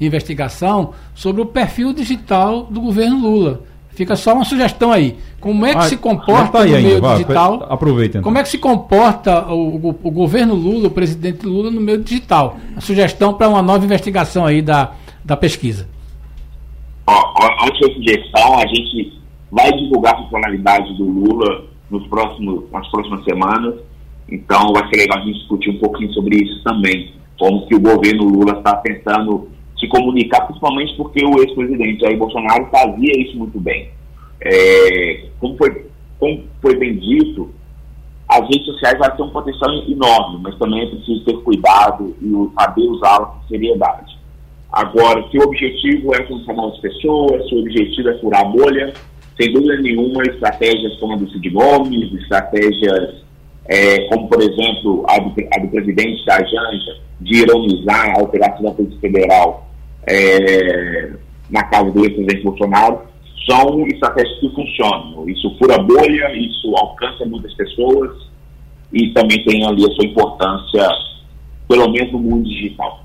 investigação sobre o perfil digital do governo Lula. Fica só uma sugestão aí. Como é que ah, se comporta tá no meio vai, digital? Aproveita. Então. Como é que se comporta o, o, o, governo Lula, o presidente Lula no meio digital? A sugestão para uma nova investigação aí da, da pesquisa. Antes da sugestão, a gente vai divulgar a popularidade do Lula nos próximos, nas próximas semanas. Então vai ser legal a gente discutir um pouquinho sobre isso também. Como que o governo Lula está tentando se comunicar, principalmente porque o ex-presidente Jair Bolsonaro fazia isso muito bem. É, como, foi, como foi bem dito, as redes sociais vão ter um potencial enorme, mas também é preciso ter cuidado e saber usá-las com seriedade. Agora, se o objetivo é alcançar novas pessoas, se o objetivo é furar a bolha, sem dúvida nenhuma, estratégias como a do Cid Gomes, estratégias é, como, por exemplo, a do, a do, presidente da Janja, de ironizar a operação da Polícia Federal é, na casa do ex-presidente Bolsonaro, são estratégias que funcionam. Isso fura bolha, isso alcança muitas pessoas e também tem ali a sua importância, pelo menos no mundo digital.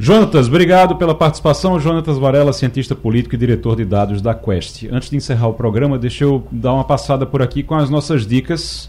Jonatas, obrigado pela participação. Jonatas Varela, cientista político e diretor de dados da Quest. Antes de encerrar o programa, deixa eu dar uma passada por aqui com as nossas dicas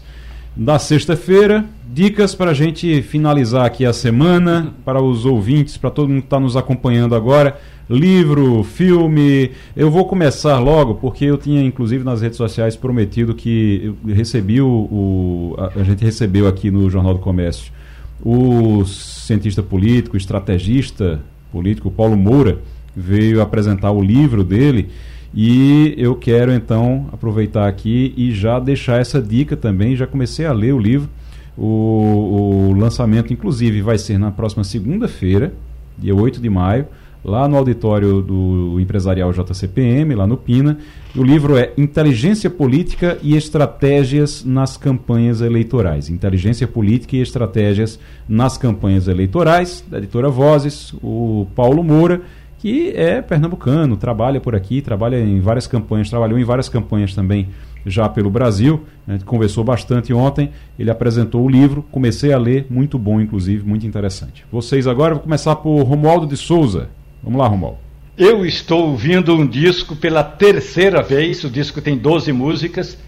da sexta-feira. Dicas para a gente finalizar aqui a semana, para os ouvintes, para todo mundo que está nos acompanhando agora. Livro, filme. Eu vou começar logo, porque eu tinha, inclusive, nas redes sociais prometido que eu recebi o. o a, a gente recebeu aqui no Jornal do Comércio o cientista político, estrategista político Paulo Moura veio apresentar o livro dele e eu quero então aproveitar aqui e já deixar essa dica também. Já comecei a ler o livro. O, o lançamento, inclusive, vai ser na próxima segunda-feira, dia 8 de maio lá no auditório do empresarial JCPM, lá no Pina. O livro é Inteligência Política e Estratégias nas Campanhas Eleitorais. Inteligência Política e Estratégias nas Campanhas Eleitorais, da editora Vozes, o Paulo Moura, que é pernambucano, trabalha por aqui, trabalha em várias campanhas, trabalhou em várias campanhas também já pelo Brasil. A gente conversou bastante ontem, ele apresentou o livro, comecei a ler, muito bom, inclusive, muito interessante. Vocês agora, vou começar por Romualdo de Souza. Vamos lá, Romualdo. Eu estou ouvindo um disco pela terceira vez, o disco tem 12 músicas,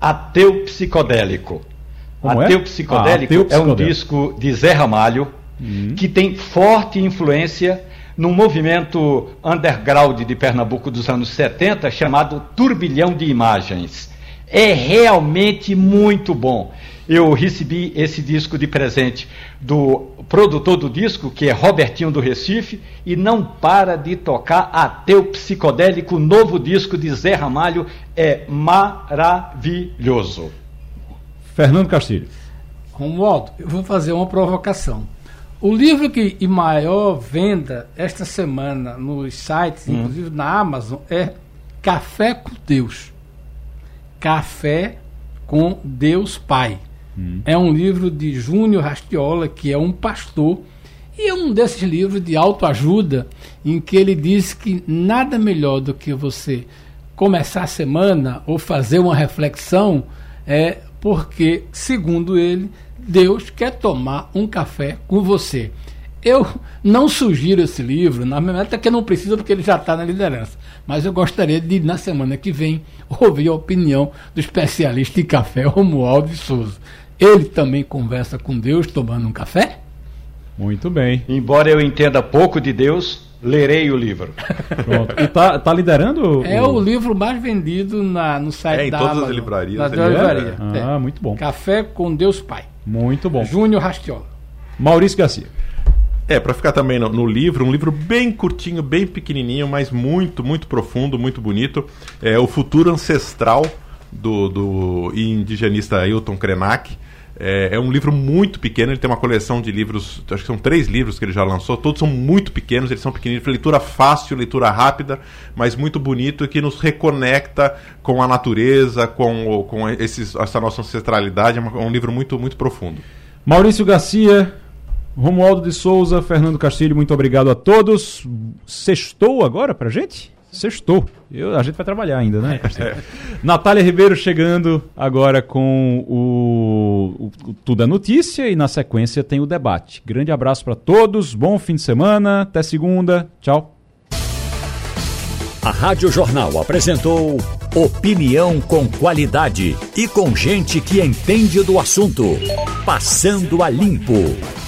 Ateu Psicodélico. Como Ateu, é? Psicodélico ah, Ateu Psicodélico é um disco de Zé Ramalho, uhum. que tem forte influência num movimento underground de Pernambuco dos anos 70 chamado Turbilhão de Imagens. É realmente muito bom. Eu recebi esse disco de presente do produtor do disco, que é Robertinho do Recife, e não para de tocar Ateu Psicodélico, novo disco de Zé Ramalho, é maravilhoso. Fernando Castilho. Romualdo, eu vou fazer uma provocação. O livro que em maior venda esta semana nos sites, hum. inclusive na Amazon, é Café com Deus. Café com Deus Pai. Hum. É um livro de Júnior Rastiola, que é um pastor, e é um desses livros de autoajuda em que ele diz que nada melhor do que você começar a semana ou fazer uma reflexão é porque, segundo ele, Deus quer tomar um café com você. Eu não sugiro esse livro, na verdade até que não precisa porque ele já está na liderança. Mas eu gostaria de, na semana que vem, ouvir a opinião do especialista em café, Romualdo Souza. Ele também conversa com Deus tomando um café? Muito bem. Embora eu entenda pouco de Deus, lerei o livro. Pronto. E tá, tá liderando? É o... o livro mais vendido na, no site é, em da todas Amazon, as livrarias. Na livraria. É? Ah, é. muito bom. Café com Deus Pai. Muito bom. Júnior Rastiola. Maurício Garcia. É, para ficar também no, no, livro, um livro bem curtinho, bem pequenininho, mas muito, muito profundo, muito bonito. É O Futuro Ancestral, do, do indigenista Ailton Krenak. É, é, um livro muito pequeno, ele tem uma coleção de livros, acho que são três livros que ele já lançou, todos são muito pequenos, eles são pequeninos, leitura fácil, leitura rápida, mas muito bonito e que nos reconecta com a natureza, com, com esses, essa nossa ancestralidade, é, um livro muito, muito profundo. Maurício Garcia, Romualdo de Souza, Fernando Castilho, muito obrigado a todos. Sextou agora pra gente? Sextou. Eu, a gente vai trabalhar ainda, né? É. Natália Ribeiro chegando agora com o, o, o, Tudo é Notícia e na sequência tem o debate. Grande abraço para todos, bom fim de semana, até segunda, tchau. A Rádio Jornal apresentou opinião com qualidade e com gente que entende do assunto. Passando a limpo.